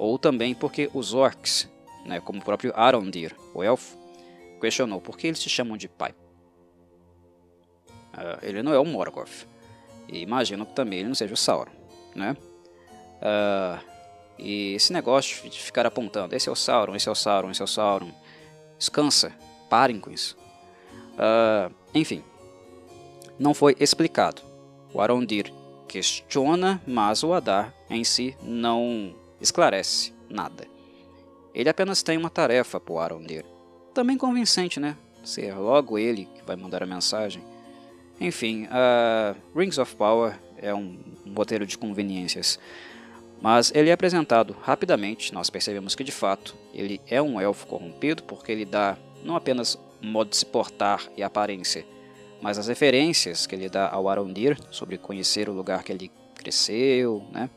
ou também porque os orcs, né, como o próprio Arondir, o elfo, questionou por que eles se chamam de pai. Uh, ele não é o Morgoth. E imagino que também ele não seja o Sauron, né? Uh, e esse negócio de ficar apontando, esse é o Sauron, esse é o Sauron, esse é o Sauron, descansa, parem com isso. Uh, enfim, não foi explicado. O Arondir questiona, mas o Adar em si não esclarece nada. Ele apenas tem uma tarefa para o Arondir. Também convincente, né? Ser logo ele que vai mandar a mensagem. Enfim, Rings of Power é um, um roteiro de conveniências. Mas ele é apresentado rapidamente, nós percebemos que de fato ele é um elfo corrompido, porque ele dá não apenas modo de se portar e aparência, mas as referências que ele dá ao Arondir sobre conhecer o lugar que ele cresceu, né?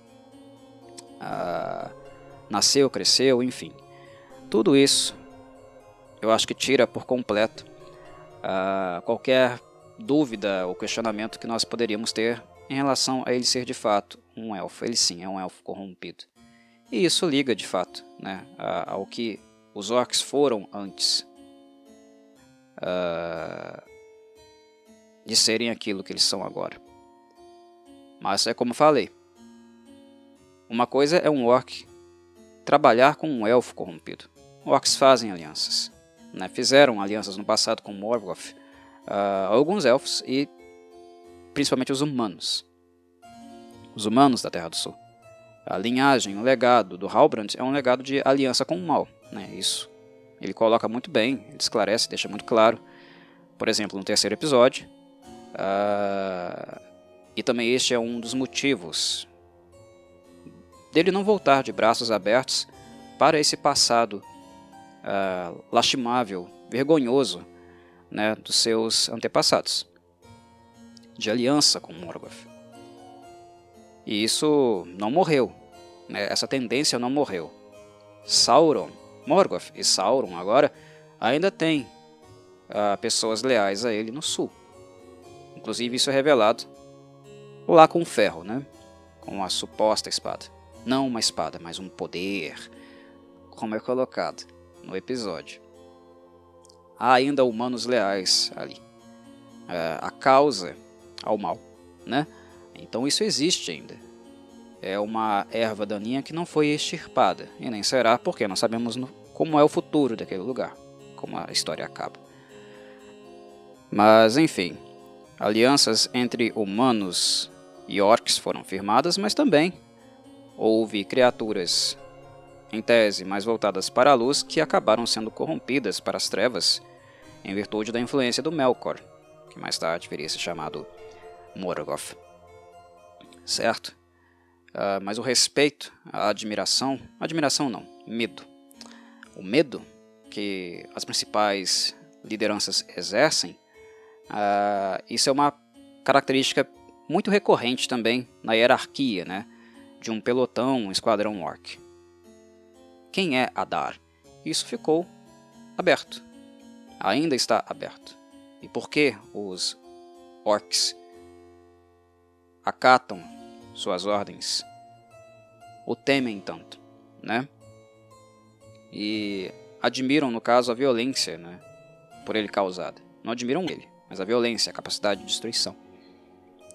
Ah, nasceu, cresceu, enfim. Tudo isso eu acho que tira por completo ah, qualquer dúvida ou questionamento que nós poderíamos ter em relação a ele ser de fato um elfo. Ele sim é um elfo corrompido. E isso liga de fato né, ao que os orcs foram antes uh, de serem aquilo que eles são agora. Mas é como falei: uma coisa é um orc trabalhar com um elfo corrompido. Orcs fazem alianças. Né? Fizeram alianças no passado com Morgoth uh, alguns elfos e principalmente os humanos. Os humanos da Terra do Sul. A linhagem, o legado do Halbrand é um legado de aliança com o mal. Né? Isso ele coloca muito bem, ele esclarece, deixa muito claro. Por exemplo, no terceiro episódio. Uh, e também este é um dos motivos dele não voltar de braços abertos para esse passado uh, lastimável, vergonhoso né, dos seus antepassados, de aliança com Morgoth. E isso não morreu, né, essa tendência não morreu. Sauron, Morgoth e Sauron agora ainda têm uh, pessoas leais a ele no sul. Inclusive isso é revelado lá com o ferro, né? com a suposta espada. Não uma espada, mas um poder, como é colocado no episódio há ainda humanos leais ali. É, a causa ao mal, né? Então isso existe ainda. É uma erva daninha que não foi extirpada e nem será porque nós sabemos no, como é o futuro daquele lugar, como a história acaba. Mas enfim, alianças entre humanos e orcs foram firmadas, mas também houve criaturas em tese mais voltadas para a luz, que acabaram sendo corrompidas para as trevas em virtude da influência do Melkor, que mais tarde viria a ser chamado Morgoth. Certo? uh, mas o respeito, a admiração, admiração não, medo. O medo que as principais lideranças exercem, uh, isso é uma característica muito recorrente também na hierarquia né, de um pelotão, um esquadrão orc. Quem é Adar? Isso ficou aberto. Ainda está aberto. E por que os orcs acatam suas ordens, o temem tanto, né? E admiram, no caso, a violência, né? Por ele causada. Não admiram ele, mas a violência, a capacidade de destruição.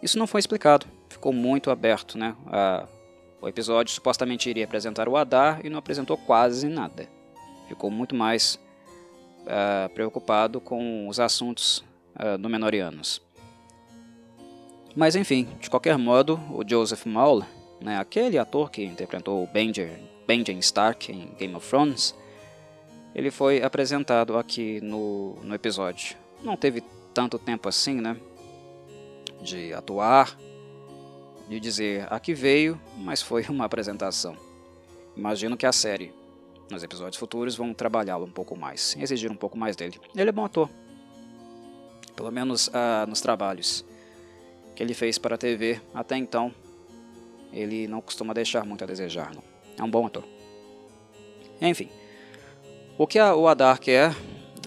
Isso não foi explicado, ficou muito aberto, né? O episódio supostamente iria apresentar o Adar e não apresentou quase nada. Ficou muito mais uh, preocupado com os assuntos uh, Númenóreanos. Mas enfim, de qualquer modo, o Joseph Maul, né, aquele ator que interpretou Benjen, Benjen Stark em Game of Thrones, ele foi apresentado aqui no, no episódio. Não teve tanto tempo assim, né? De atuar, de dizer a que veio, mas foi uma apresentação. Imagino que a série, nos episódios futuros, vão trabalhá-lo um pouco mais, exigir um pouco mais dele. Ele é bom ator, pelo menos uh, nos trabalhos que ele fez para a TV até então, ele não costuma deixar muito a desejar. Não. É um bom ator. Enfim, o que a, o Adar quer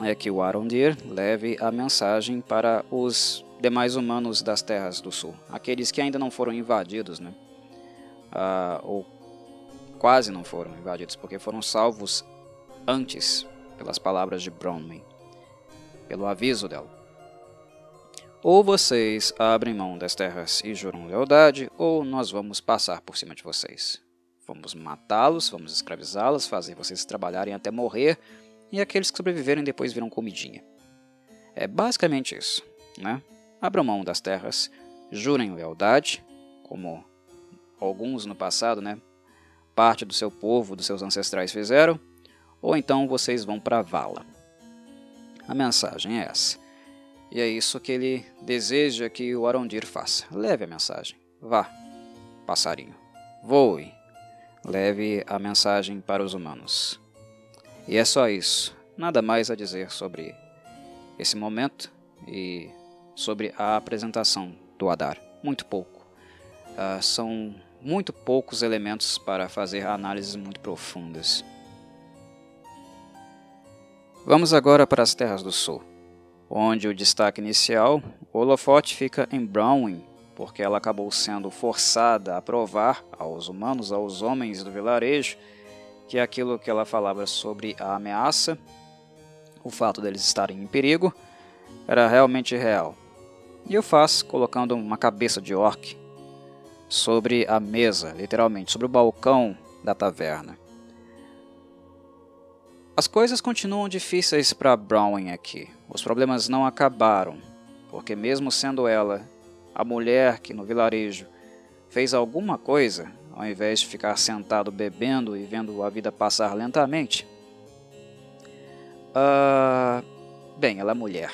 é que o Arondir leve a mensagem para os demais humanos das Terras do Sul, aqueles que ainda não foram invadidos, né? Ah, ou quase não foram invadidos, porque foram salvos antes pelas palavras de Bronwyn, pelo aviso dela. Ou vocês abrem mão das terras e juram lealdade, ou nós vamos passar por cima de vocês. Vamos matá-los, vamos escravizá-los, fazer vocês trabalharem até morrer, e aqueles que sobreviverem depois viram comidinha. É basicamente isso, né? Abram mão das terras, jurem lealdade, como alguns no passado, né? Parte do seu povo, dos seus ancestrais fizeram, ou então vocês vão para a vala. A mensagem é essa. E é isso que ele deseja que o Arondir faça. Leve a mensagem. Vá, passarinho. Voe. Leve a mensagem para os humanos. E é só isso. Nada mais a dizer sobre esse momento e sobre a apresentação do Adar. Muito pouco. Uh, são muito poucos elementos para fazer análises muito profundas. Vamos agora para as Terras do Sul onde o destaque inicial, o holofote fica em Browning, porque ela acabou sendo forçada a provar aos humanos, aos homens do vilarejo, que aquilo que ela falava sobre a ameaça, o fato deles estarem em perigo, era realmente real. E o faz colocando uma cabeça de orc sobre a mesa, literalmente, sobre o balcão da taverna. As coisas continuam difíceis para Browning aqui. Os problemas não acabaram, porque, mesmo sendo ela a mulher que no vilarejo fez alguma coisa, ao invés de ficar sentado bebendo e vendo a vida passar lentamente, uh, bem, ela é mulher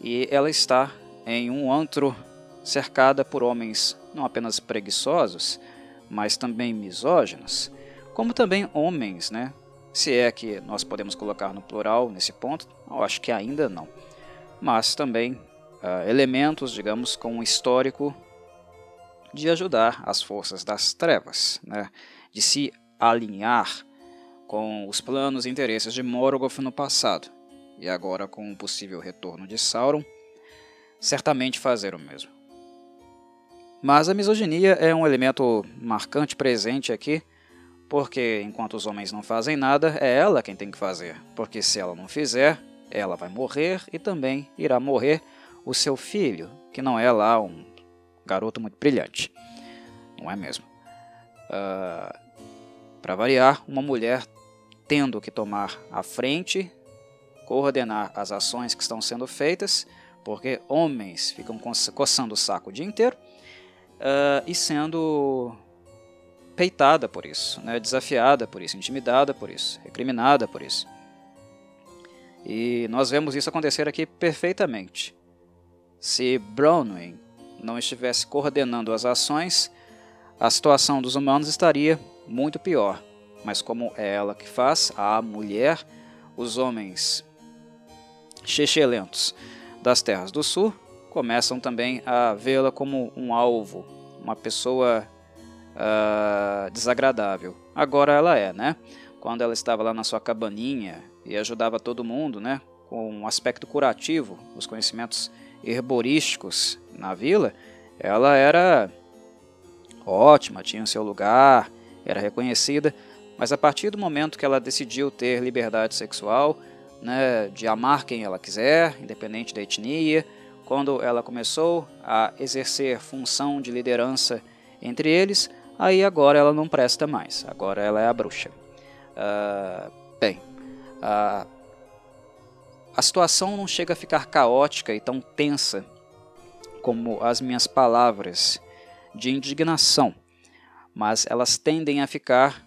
e ela está em um antro cercada por homens não apenas preguiçosos, mas também misóginos, como também homens, né, se é que nós podemos colocar no plural nesse ponto, eu acho que ainda não. Mas também uh, elementos, digamos, com um histórico de ajudar as forças das trevas, né? de se alinhar com os planos e interesses de Morgoth no passado, e agora com o possível retorno de Sauron, certamente fazer o mesmo. Mas a misoginia é um elemento marcante presente aqui, porque enquanto os homens não fazem nada, é ela quem tem que fazer. Porque se ela não fizer, ela vai morrer e também irá morrer o seu filho, que não é lá um garoto muito brilhante. Não é mesmo? Uh, ah, Para variar, uma mulher tendo que tomar a frente, coordenar as ações que estão sendo feitas, porque homens ficam coçando o saco o dia inteiro, uh, e sendo peitada por isso, né? desafiada por isso, intimidada por isso, recriminada por isso. E nós vemos isso acontecer aqui perfeitamente. Se Bronwyn não estivesse coordenando as ações, a situação dos humanos estaria muito pior. Mas como é ela que faz, a mulher, os homens chechelentos das terras do sul começam também a vê-la como um alvo, uma pessoa uh, desagradável. Agora ela é, né? Quando ela estava lá na sua cabaninha e ajudava todo mundo, né? Com um aspecto curativo, os conhecimentos herborísticos na vila, ela era ótima, tinha seu lugar, era reconhecida, mas a partir do momento que ela decidiu ter liberdade sexual, né, de amar quem ela quiser, independente da etnia, quando ela começou a exercer função de liderança entre eles, aí agora ela não presta mais, agora ela é a bruxa. Uh, bem, uh, a situação não chega a ficar caótica e tão tensa como as minhas palavras de indignação, mas elas tendem a ficar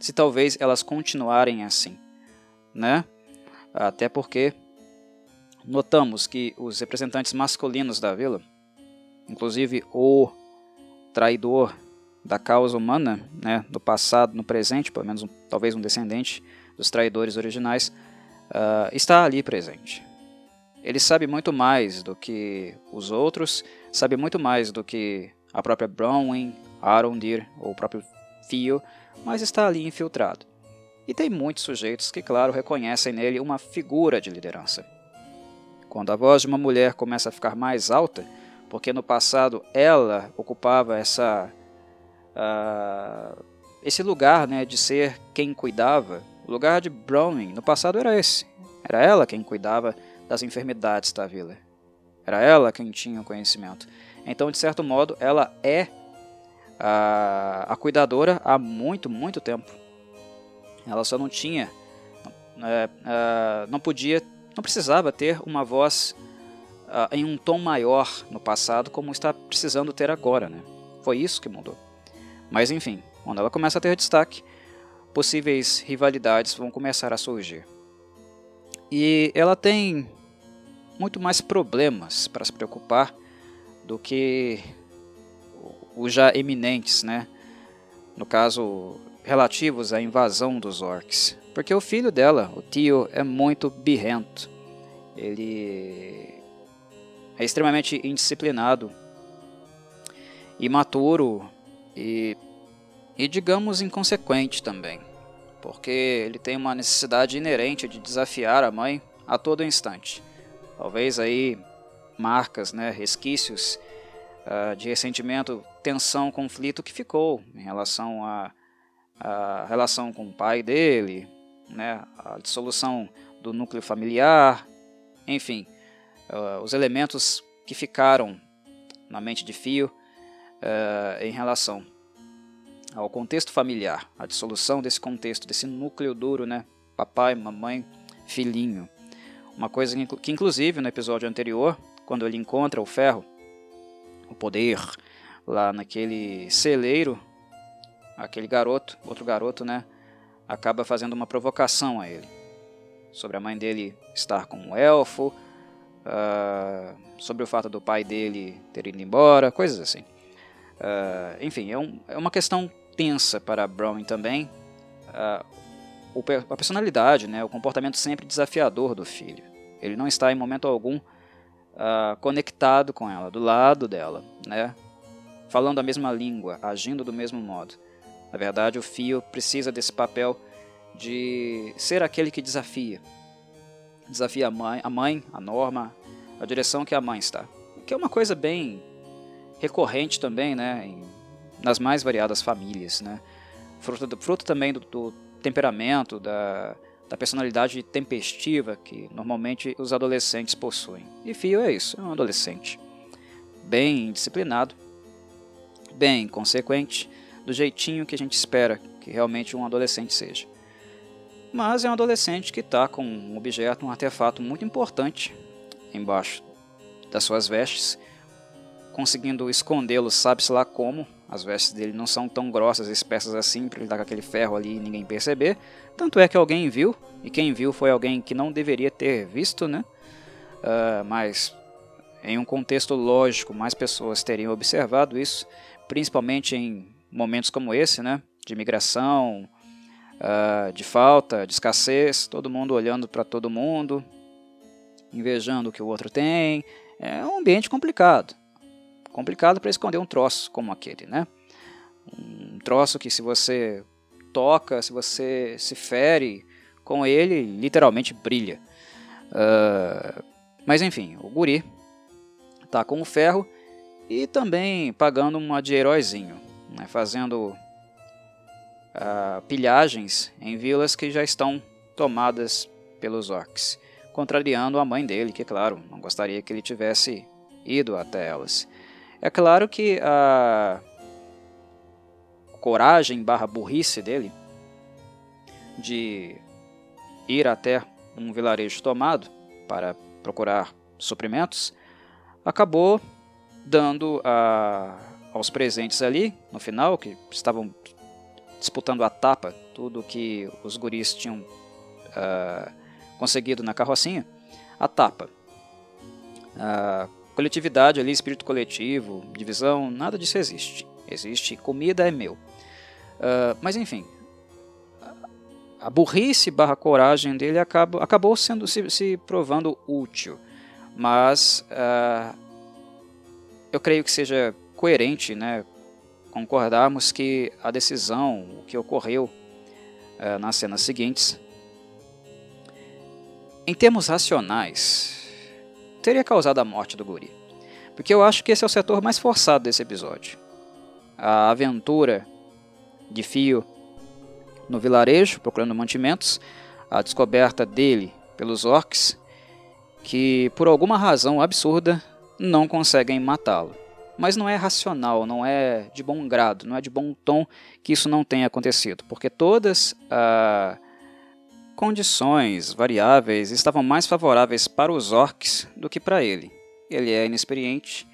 se talvez elas continuarem assim, né? Até porque notamos que os representantes masculinos da vila, inclusive o traidor da causa humana, né, no passado, no presente, pelo menos um, talvez um descendente dos traidores originais, uh, está ali presente. Ele sabe muito mais do que os outros, sabe muito mais do que a própria Bronwyn, Arondir ou o próprio Fio, mas está ali infiltrado. E tem muitos sujeitos que, claro, reconhecem nele uma figura de liderança. Quando a voz de uma mulher começa a ficar mais alta, porque no passado ela ocupava essa uh, esse lugar né, de ser quem cuidava. O lugar de Browning no passado era esse. Era ela quem cuidava das enfermidades da vila. Era ela quem tinha o conhecimento. Então, de certo modo, ela é a, a cuidadora há muito, muito tempo. Ela só não tinha, é, é, não podia, não precisava ter uma voz em um tom maior no passado, como está precisando ter agora. Né? Foi isso que mudou. Mas enfim, quando ela começa a ter destaque, possíveis rivalidades vão começar a surgir. E ela tem muito mais problemas para se preocupar do que os já eminentes, né? No caso, relativos à invasão dos orcs. Porque o filho dela, o tio, é muito birrento. Ele é extremamente indisciplinado, imaturo e, e digamos inconsequente também, porque ele tem uma necessidade inerente de desafiar a mãe a todo instante. Talvez aí marcas, né, resquícios uh, de ressentimento, tensão, conflito que ficou em relação a, a, relação com o pai dele, né, a dissolução do núcleo familiar, enfim, uh, os elementos que ficaram na mente de Fio uh, em relação ao contexto familiar, a dissolução desse contexto, desse núcleo duro, né? Papai, mamãe, filhinho. Uma coisa que, inclusive, no episódio anterior, quando ele encontra o ferro, o poder, lá naquele celeiro, aquele garoto, outro garoto, né? Acaba fazendo uma provocação a ele. Sobre a mãe dele estar com um elfo, uh, sobre o fato do pai dele ter ido embora, coisas assim. Uh, enfim, é, um, é, uma questão tensa para Browning também. Uh, a personalidade, né, o comportamento sempre desafiador do filho. Ele não está em momento algum conectado com ela, do lado dela, né, falando a mesma língua, agindo do mesmo modo. Na verdade, o Fio precisa desse papel de ser aquele que desafia. Desafia a mãe, a, mãe, a norma, a direção que a mãe está. Que é uma coisa bem recorrente também, né, nas mais variadas famílias, né, fruto, do, fruto também do, do temperamento, da, da personalidade tempestiva que normalmente os adolescentes possuem. E Fio é isso, é um adolescente bem disciplinado, bem consequente, do jeitinho que a gente espera que realmente um adolescente seja. Mas é um adolescente que está com um objeto, um artefato muito importante embaixo das suas vestes conseguindo escondê-lo, sabe-se lá como. As vestes dele não são tão grossas e espessas assim para ele dar com aquele ferro ali e ninguém perceber. Tanto é que alguém viu, e quem viu foi alguém que não deveria ter visto, né? Uh, mas em um contexto lógico, mais pessoas teriam observado isso, principalmente em momentos como esse, né? De migração, uh, de falta, de escassez, todo mundo olhando para todo mundo, invejando o que o outro tem. É um ambiente complicado. Complicado para esconder um troço como aquele, né? Um troço que se você toca, se você se fere com ele, literalmente brilha. Uh, mas enfim, o guri tá com o ferro e também pagando uma de heróizinho, né? fazendo uh, pilhagens em vilas que já estão tomadas pelos orcs contrariando a mãe dele, que, claro, não gostaria que ele tivesse ido até elas. É claro que a coragem barra burrice dele de ir até um vilarejo tomado para procurar suprimentos acabou dando a, aos presentes ali no final que estavam disputando a tapa tudo que os guris tinham uh, conseguido na carrocinha, a tapa. A coletividade ali, espírito coletivo, divisão, nada disso existe. Existe comida é meu. Uh, mas enfim, a burrice barra coragem dele acabou, acabou sendo se, se provando útil. Mas uh, eu creio que seja coerente né, concordarmos que a decisão, o que ocorreu uh, nas cenas seguintes, em termos racionais, teria causado a morte do guri. Porque eu acho que esse é o setor mais forçado desse episódio. A aventura de Fio no vilarejo, procurando mantimentos, a descoberta dele pelos orcs, que por alguma razão absurda não conseguem matá-lo. Mas não é racional, não é de bom grado, não é de bom tom que isso não tenha acontecido, porque todas ah, condições variáveis estavam mais favoráveis para os orcs do que para ele. Ele é inexperiente,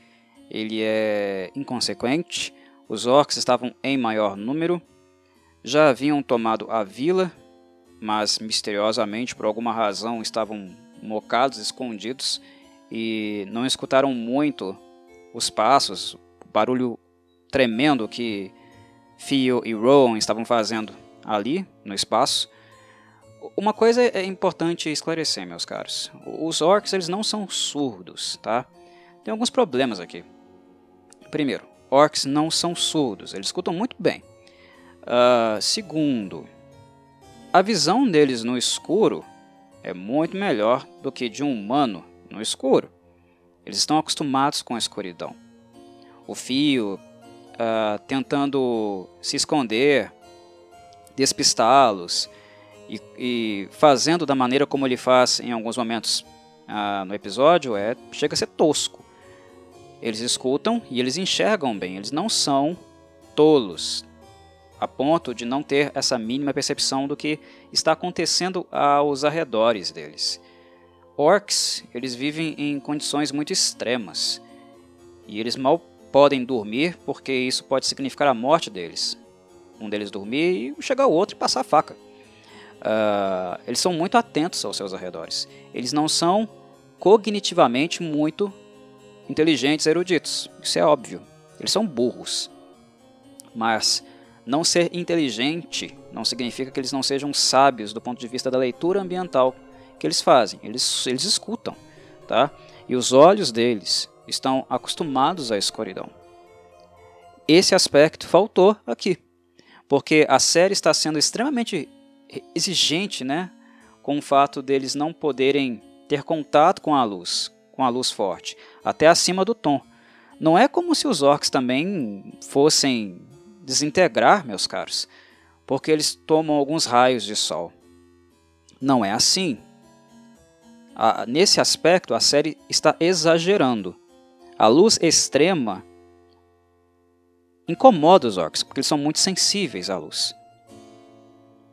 ele é inconsequente, os orcs estavam em maior número, já haviam tomado a vila, mas misteriosamente, por alguma razão, estavam mocados, escondidos e não escutaram muito os passos, o barulho tremendo que Fio e Rowan estavam fazendo ali no espaço. Uma coisa é importante esclarecer, meus caros. Os orcs eles não são surdos, tá? Tem alguns problemas aqui. Primeiro, orcs não são surdos, eles escutam muito bem. Uh, segundo, a visão deles no escuro é muito melhor do que de um humano no escuro. Eles estão acostumados com a escuridão. O fio uh, tentando se esconder, despistá-los, e, e, fazendo da maneira como ele faz em alguns momentos ah, no episódio, é chega a ser tosco. Eles escutam e eles enxergam bem, eles não são tolos, a ponto de não ter essa mínima percepção do que está acontecendo aos arredores deles. Orcs, eles vivem em condições muito extremas e eles mal podem dormir porque isso pode significar a morte deles. Um deles dormir e chegar o outro e passar a faca. Uh, eles são muito atentos aos seus arredores. Eles não são cognitivamente muito inteligentes, eruditos. Isso é óbvio. Eles são burros. Mas não ser inteligente não significa que eles não sejam sábios do ponto de vista da leitura ambiental que eles fazem. Eles, eles escutam, tá? E os olhos deles estão acostumados à escuridão. Esse aspecto faltou aqui, porque a série está sendo extremamente exigente, né, com o fato deles não poderem ter contato com a luz, com a luz forte, até acima do tom. Não é como se os orcs também fossem desintegrar, meus caros, porque eles tomam alguns raios de sol. Não é assim. Nesse aspecto, a série está exagerando. A luz extrema incomoda os orcs, porque eles são muito sensíveis à luz.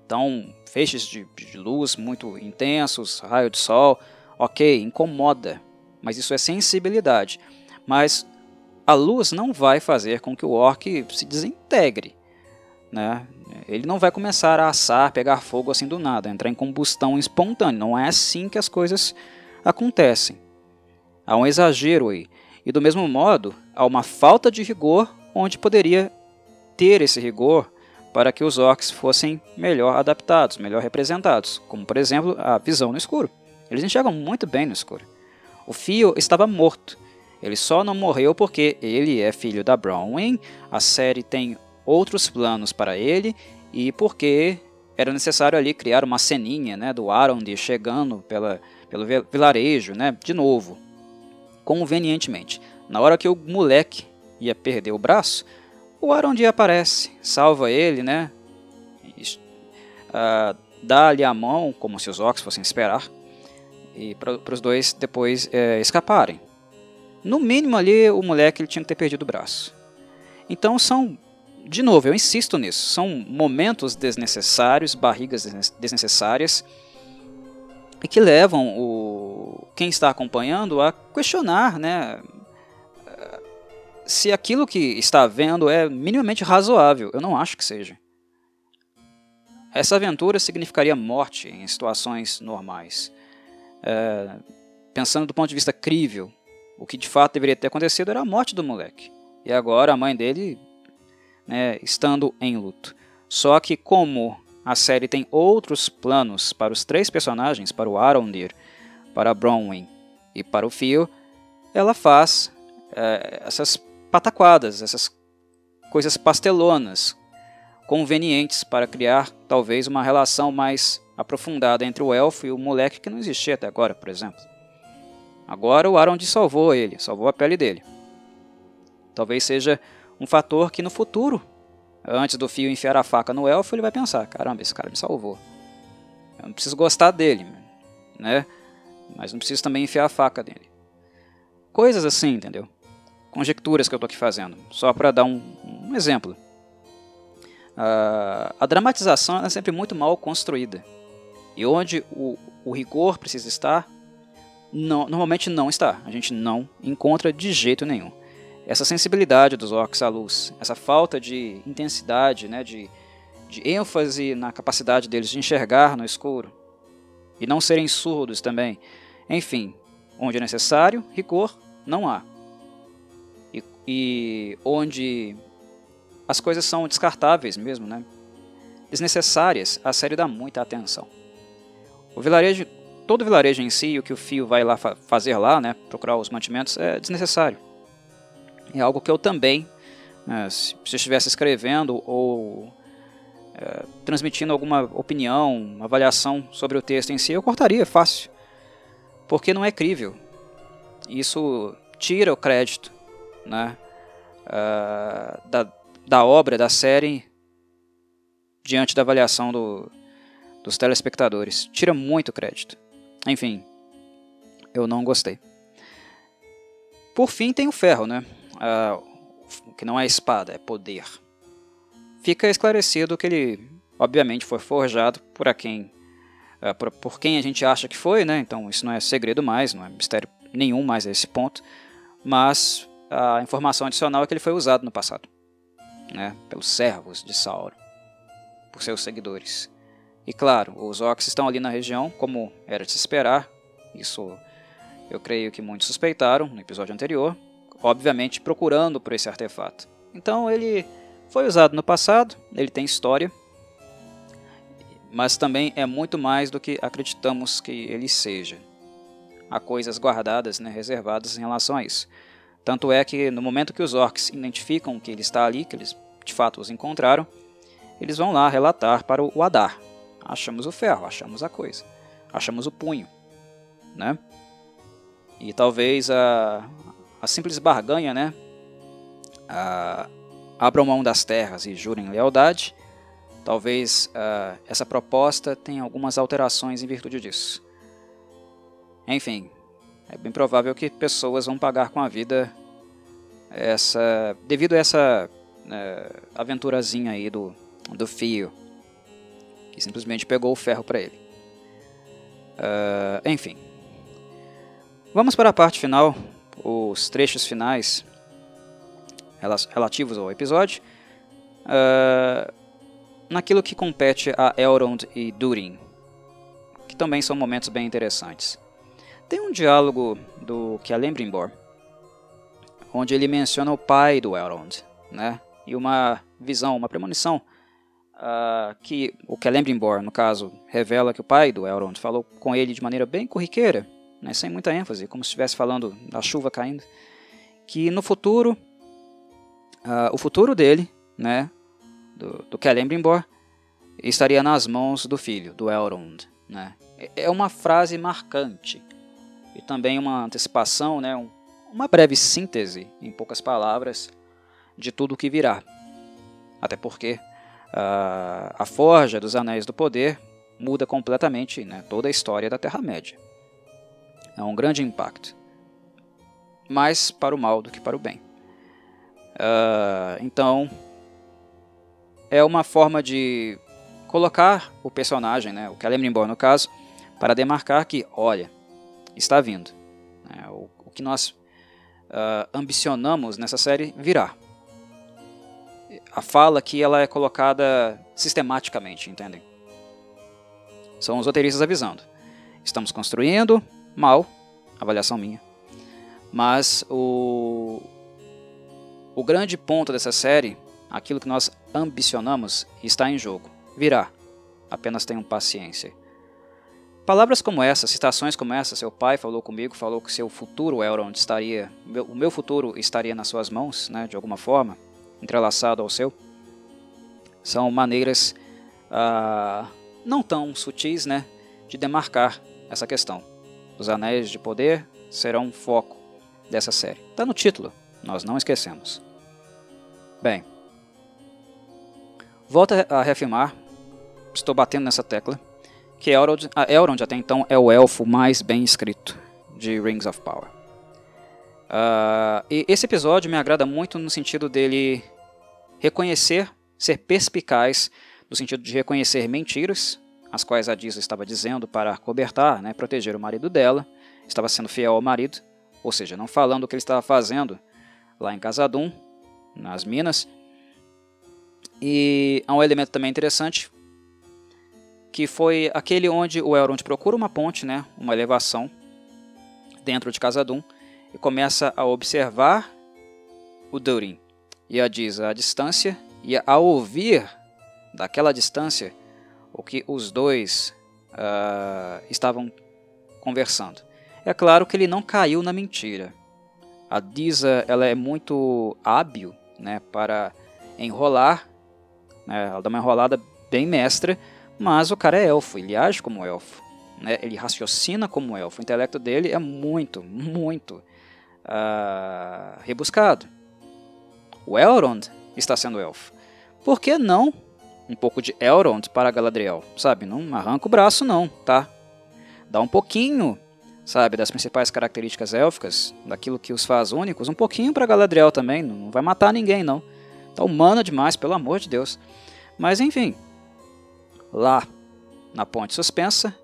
Então, feixes de, de luz muito intensos, raio de sol, ok, incomoda, mas isso é sensibilidade. Mas a luz não vai fazer com que o orc se desintegre. Né? Ele não vai começar a assar, pegar fogo assim do nada, entrar em combustão espontânea. Não é assim que as coisas acontecem. Há um exagero aí. E do mesmo modo, há uma falta de rigor onde poderia ter esse rigor para que os orcs fossem melhor adaptados, melhor representados, como por exemplo a visão no escuro. Eles enxergam muito bem no escuro. O Fio estava morto. Ele só não morreu porque ele é filho da Bronwyn, a série tem outros planos para ele e porque era necessário ali criar uma ceninha né, do Arondir chegando pela, pelo vilarejo, né, de novo, convenientemente. Na hora que o moleque ia perder o braço, o Arondir aparece, salva ele, né, uh, dá-lhe a mão, como se os orcs fossem esperar, e para os dois depois é, escaparem. No mínimo ali, o moleque ele tinha que ter perdido o braço. Então são de novo, eu insisto nisso, são momentos desnecessários, barrigas desnecessárias, e que levam o quem está acompanhando a questionar, né, se aquilo que está vendo é minimamente razoável. Eu não acho que seja. Essa aventura significaria morte em situações normais. É, pensando do ponto de vista crível, o que de fato deveria ter acontecido era a morte do moleque. E agora a mãe dele né, estando em luto. Só que como a série tem outros planos para os três personagens, para o Arondir, para a Bronwyn e para o Fio, ela faz é, essas pataquadas, essas coisas pastelonas, convenientes para criar talvez uma relação mais aprofundada entre o elfo e o moleque que não existia até agora, por exemplo. Agora o Arondir salvou ele, salvou a pele dele. Talvez seja um fator que no futuro, antes do fio enfiar a faca no elfo, ele vai pensar: caramba, esse cara me salvou. Eu não preciso gostar dele, né? Mas não preciso também enfiar a faca nele. Coisas assim, entendeu? Conjecturas que eu estou aqui fazendo, só para dar um, um exemplo. Uh, a dramatização é sempre muito mal construída. E onde o, o rigor precisa estar, não, normalmente não está. A gente não encontra de jeito nenhum essa sensibilidade dos orcs à luz, essa falta de intensidade, né, de, de ênfase na capacidade deles de enxergar no escuro e não serem surdos também. Enfim, onde é necessário, rigor não há. E, e onde as coisas são descartáveis mesmo, né? desnecessárias, a série dá muita atenção. O vilarejo, todo vilarejo em si, o que o fio vai lá fa fazer lá, né, procurar os mantimentos, é desnecessário. É algo que eu também, né, se eu estivesse escrevendo ou é, transmitindo alguma opinião, avaliação sobre o texto em si, eu cortaria fácil. Porque não é crível. Isso tira o crédito né, uh, da, da obra, da série, diante da avaliação do, dos telespectadores. Tira muito crédito. Enfim, eu não gostei. Por fim, tem o ferro, né? Uh, que não é espada, é poder. Fica esclarecido que ele, obviamente, foi forjado por quem, uh, por, por, quem a gente acha que foi, né? Então isso não é segredo mais, não é mistério nenhum mais a esse ponto. Mas a informação adicional é que ele foi usado no passado, né? Pelos servos de Sauron, por seus seguidores. E claro, os orcs estão ali na região, como era de se esperar. Isso eu creio que muitos suspeitaram no episódio anterior, obviamente procurando por esse artefato. Então ele foi usado no passado, ele tem história, mas também é muito mais do que acreditamos que ele seja. Há coisas guardadas, né, reservadas em relação a isso. Tanto é que no momento que os orcs identificam que ele está ali, que eles de fato os encontraram, eles vão lá relatar para o Adar. Achamos o ferro, achamos a coisa, achamos o punho, né? E talvez a, a simples barganha, né? Ah, abram mão das terras e jurem lealdade. Talvez ah, essa proposta tenha algumas alterações em virtude disso. Enfim, é bem provável que pessoas vão pagar com a vida essa, devido a essa né, aventurazinha aí do, do fio, que simplesmente pegou o ferro para ele. Uh, enfim, vamos para a parte final os trechos finais relativos ao episódio uh, naquilo que compete a Elrond e Durin, que também são momentos bem interessantes. Tem um diálogo do Celebrimbor, onde ele menciona o pai do Elrond, né? E uma visão, uma premonição, uh, que o Celebrimbor, no caso, revela que o pai do Elrond falou com ele de maneira bem corriqueira, né, sem muita ênfase, como se estivesse falando da chuva caindo, que no futuro, uh, o futuro dele, né, do, do Celebrimbor, estaria nas mãos do filho, do Elrond. Né? É uma frase marcante e também uma antecipação, né, um, uma breve síntese, em poucas palavras, de tudo o que virá. Até porque uh, a forja dos Anéis do Poder muda completamente né, toda a história da Terra-média. É um grande impacto. Mais para o mal do que para o bem. Uh, então, é uma forma de colocar o personagem, né, o Celebrimbor no caso, para demarcar que, olha, está vindo. Né, o, o, que nós uh, ambicionamos nessa série virá. A fala aqui ela é colocada sistematicamente, entendem? São os roteiristas avisando. Estamos construindo, mal, avaliação minha. Mas o, o grande ponto dessa série, aquilo que nós ambicionamos, está em jogo. Virá. Apenas tenham paciência. Palavras como essa, citações como essa, seu pai falou comigo, falou que seu futuro, Elrond, estaria, o meu futuro estaria nas suas mãos, né, de alguma forma, entrelaçado ao seu, são maneiras ah, não tão sutis, né, de demarcar essa questão. Os anéis de poder serão um foco dessa série. Está no título, nós não esquecemos. Bem, volta a reafirmar, estou batendo nessa tecla, que Elrond, Elrond até então é o elfo mais bem escrito de Rings of Power. Uh, e esse episódio me agrada muito no sentido dele reconhecer, ser perspicaz, no sentido de reconhecer mentiras, as quais a Disa estava dizendo para cobertar, né, proteger o marido dela, estava sendo fiel ao marido, ou seja, não falando o que ele estava fazendo lá em Casadum, nas minas. E há um elemento também interessante, que foi aquele onde o Elrond procura uma ponte, né, uma elevação dentro de Casadum e começa a observar o Durin e a diz a distância e a ouvir daquela distância o que os dois uh, estavam conversando. É claro que ele não caiu na mentira. A Disa ela é muito hábil né, para enrolar, né, ela dá uma enrolada bem mestra mas o cara é elfo, ele age como elfo. Né? Ele raciocina como elfo. O intelecto dele é muito, muito uh, rebuscado. O Elrond está sendo elfo. Por que não um pouco de Elrond para Galadriel? Sabe, não arranca o braço não, tá? Dá um pouquinho, sabe, das principais características élficas, daquilo que os faz únicos, um pouquinho para Galadriel também, não vai matar ninguém não. Tá humana demais, pelo amor de Deus. Mas enfim, Lá, na ponte suspensa,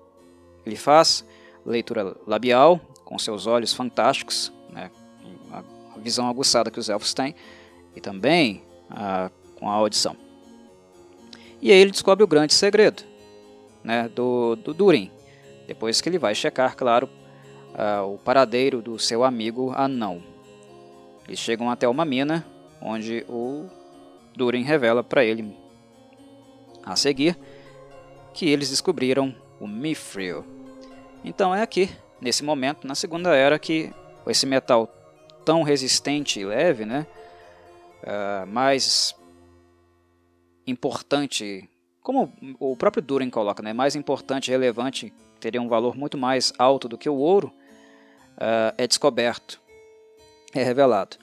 ele faz leitura labial, com seus olhos fantásticos, né, a visão aguçada que os elfos têm, e também a, com a audição. E aí ele descobre o grande segredo né, do, do Durin, depois que ele vai checar, claro, uh, o paradeiro do seu amigo anão. Eles chegam até uma mina, onde o Durin revela para ele a seguir que eles descobriram o Mithril. Então é aqui, nesse momento, na Segunda Era, que esse metal tão resistente e leve, né, uh, mais importante, como o próprio Durin coloca, né, mais importante relevante, teria um valor muito mais alto do que o ouro, uh, é descoberto, é revelado.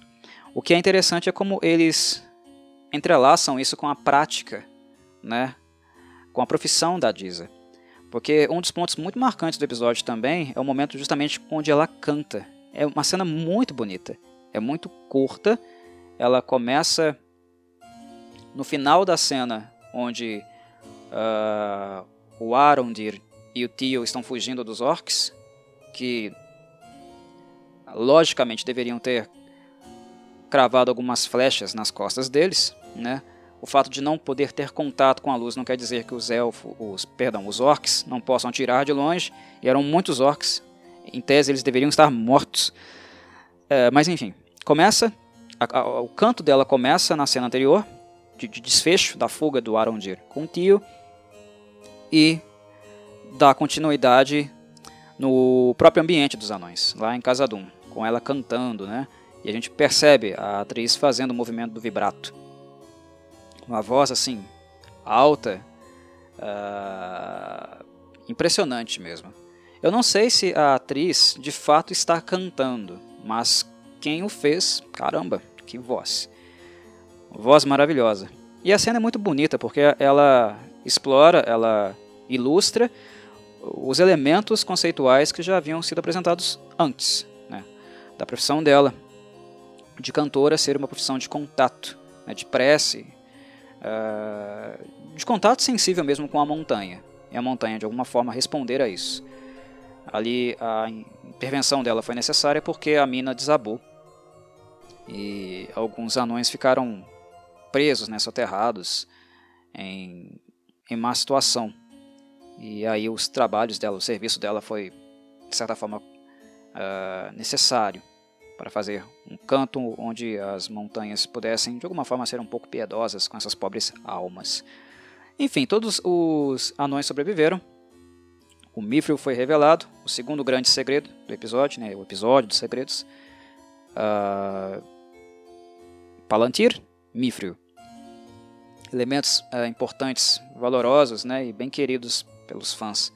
O que é interessante é como eles entrelaçam isso com a prática, né, com a profissão da Disa. Porque um dos pontos muito marcantes do episódio também é o momento justamente onde ela canta. É uma cena muito bonita, é muito curta. Ela começa no final da cena, onde uh, o Arondir e o Tio estão fugindo dos orcs, que logicamente deveriam ter cravado algumas flechas nas costas deles, né? O fato de não poder ter contato com a luz não quer dizer que os elfos, os, perdão, os orcs não possam atirar de longe. E eram muitos orcs. Em tese eles deveriam estar mortos. É, mas enfim, começa, a, a, o canto dela começa na cena anterior de, de desfecho da fuga do Arondir com o tio e da continuidade no próprio ambiente dos anões, lá em Casadum, com ela cantando, né? E a gente percebe a atriz fazendo o movimento do vibrato. Uma voz assim, alta, uh, impressionante mesmo. Eu não sei se a atriz de fato está cantando, mas quem o fez, caramba, que voz. Voz maravilhosa. E a cena é muito bonita porque ela explora, ela ilustra os elementos conceituais que já haviam sido apresentados antes, né? da profissão dela de cantora ser uma profissão de contato, né? de prece, uh, de contato sensível mesmo com a montanha, e a montanha de alguma forma responder a isso. Ali a intervenção dela foi necessária porque a mina desabou e alguns anões ficaram presos, né, soterrados em, em má situação. E aí os trabalhos dela, o serviço dela foi, de certa forma, uh, necessário para fazer um canto onde as montanhas pudessem, de alguma forma, ser um pouco piedosas com essas pobres almas. Enfim, todos os anões sobreviveram. O Mithril foi revelado, o segundo grande segredo do episódio, né, o episódio dos segredos. Uh, Palantir, Mithril. Elementos uh, importantes, valorosos né, e bem queridos pelos fãs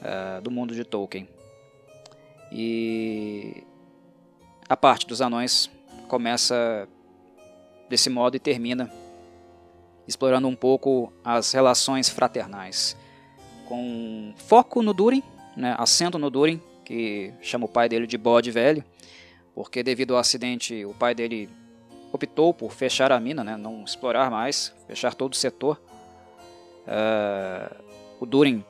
uh, do mundo de Tolkien. E a parte dos anões começa desse modo e termina explorando um pouco as relações fraternais, com foco no Durin, né, acento no Durin, que chama o pai dele de bode velho, porque devido ao acidente o pai dele optou por fechar a mina, né, não explorar mais, fechar todo o setor. Uh, o Durin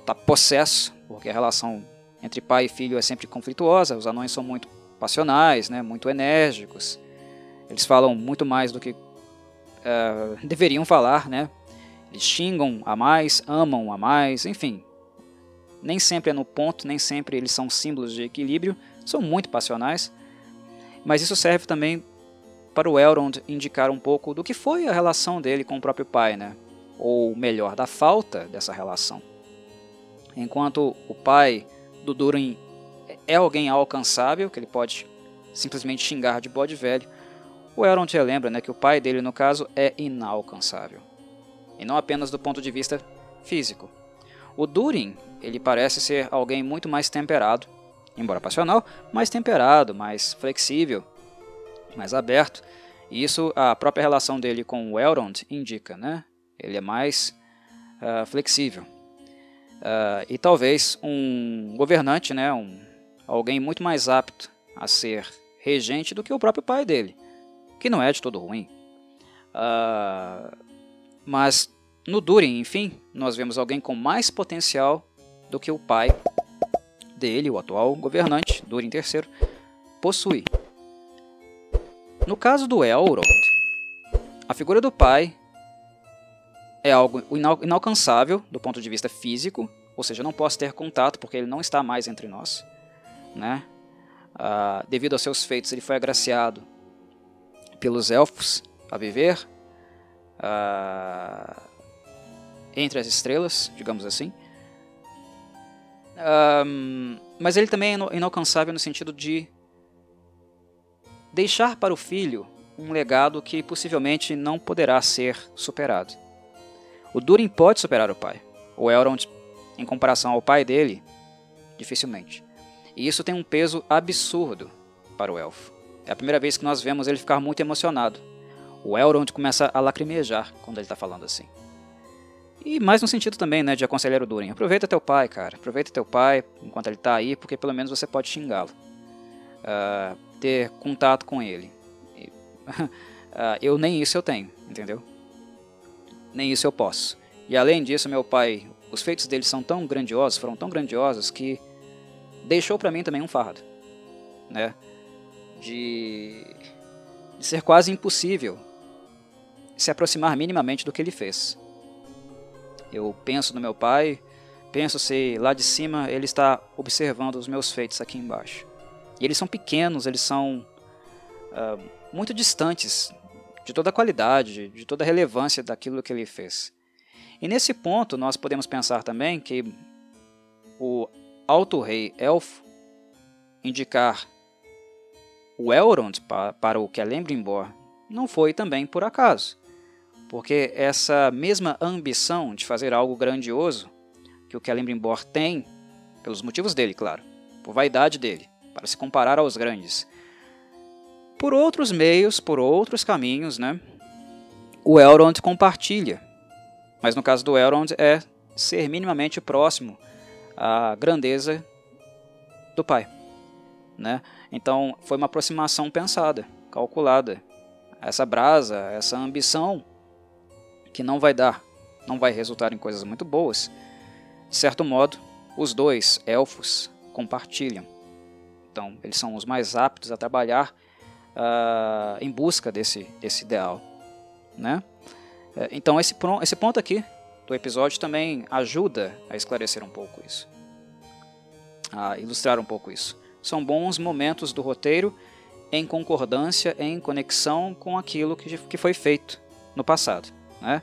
está possesso, porque a relação entre pai e filho é sempre conflituosa. Os anões são muito passionais, né, muito enérgicos. Eles falam muito mais do que uh, deveriam falar, né? Eles xingam a mais, amam a mais, enfim. Nem sempre é no ponto, nem sempre eles são símbolos de equilíbrio. São muito passionais. Mas isso serve também para o Elrond indicar um pouco do que foi a relação dele com o próprio pai, né? ou melhor, da falta dessa relação. Enquanto o pai do Durin é alguém alcançável, que ele pode simplesmente xingar de bode velho, o Elrond relembra né, que o pai dele, no caso, é inalcançável. E não apenas do ponto de vista físico. O Durin, ele parece ser alguém muito mais temperado, embora passional, mais temperado, mais flexível, mais aberto. E isso a própria relação dele com o Elrond indica, né? Ele é mais uh, flexível. Uh, e talvez um governante, né, um, alguém muito mais apto a ser regente do que o próprio pai dele, que não é de todo ruim. Uh, mas no Durin, enfim, nós vemos alguém com mais potencial do que o pai dele, o atual governante, Durin III, possui. No caso do Elrond, a figura do pai é algo inalcançável do ponto de vista físico, ou seja, não posso ter contato porque ele não está mais entre nós. Né? Ah, devido aos seus feitos, ele foi agraciado pelos elfos a viver ah, entre as estrelas, digamos assim. Ah, mas ele também é inalcançável no sentido de deixar para o filho um legado que possivelmente não poderá ser superado. O Durin pode superar o pai. O Elrond, em comparação ao pai dele, dificilmente. E isso tem um peso absurdo para o elfo. É a primeira vez que nós vemos ele ficar muito emocionado. O Elrond começa a lacrimejar quando ele está falando assim. E mais no sentido também, né, de aconselhar o Durin. Aproveita teu pai, cara. Aproveita teu pai enquanto ele está aí, porque pelo menos você pode xingá-lo. Uh, ter contato com ele. uh, <laughs> eu nem isso eu tenho, entendeu? nem isso eu posso. E além disso, meu pai, os feitos dele são tão grandiosos, foram tão grandiosos que deixou para mim também um fardo, né? De, de ser quase impossível se aproximar minimamente do que ele fez. Eu penso no meu pai, penso se lá de cima ele está observando os meus feitos aqui embaixo. E eles são pequenos, eles são uh, muito distantes de toda a qualidade, de toda a relevância daquilo que ele fez. E nesse ponto nós podemos pensar também que o Alto Rei Elfo indicar o Elrond para, o Celebrimbor não foi também por acaso, porque essa mesma ambição de fazer algo grandioso que o Celebrimbor tem, pelos motivos dele, claro, por vaidade dele, para se comparar aos grandes, por outros meios, por outros caminhos, né? O Elrond compartilha, mas no caso do Elrond é ser minimamente próximo à grandeza do pai, né? Então foi uma aproximação pensada, calculada. Essa brasa, essa ambição que não vai dar, não vai resultar em coisas muito boas. De certo modo, os dois elfos compartilham. Então, eles são os mais aptos a trabalhar uh, em busca desse, desse ideal. Né? É, então, esse, esse ponto aqui do episódio também ajuda a esclarecer um pouco isso, a ilustrar um pouco isso. São bons momentos do roteiro em concordância, em conexão com aquilo que, que foi feito no passado, né?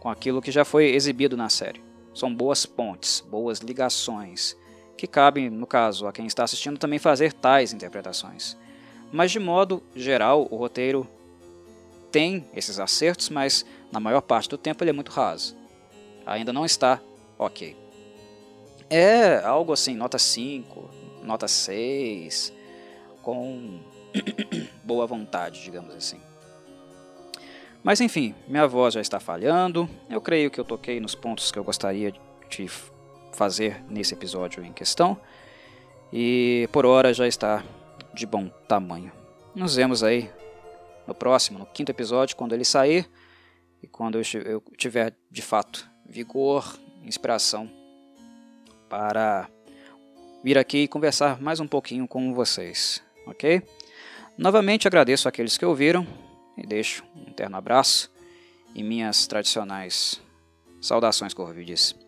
com aquilo que já foi exibido na série. São boas pontes, boas ligações, que cabem, no caso, a quem está assistindo também fazer tais interpretações. Mas de modo geral, o roteiro tem esses acertos, mas na maior parte do tempo ele é muito raso. Ainda não está ok. É algo assim, nota 5, nota 6, com <coughs> boa vontade, digamos assim. Mas enfim, minha voz já está falhando. Eu creio que eu toquei nos pontos que eu gostaria de fazer nesse episódio em questão. E por hora já está de bom tamanho. Nos vemos aí no próximo, no quinto episódio, quando ele sair e quando eu tiver de fato vigor, inspiração para vir aqui e conversar mais um pouquinho com vocês, ok? Novamente agradeço aqueles que ouviram e deixo um terno abraço e minhas tradicionais saudações corvides.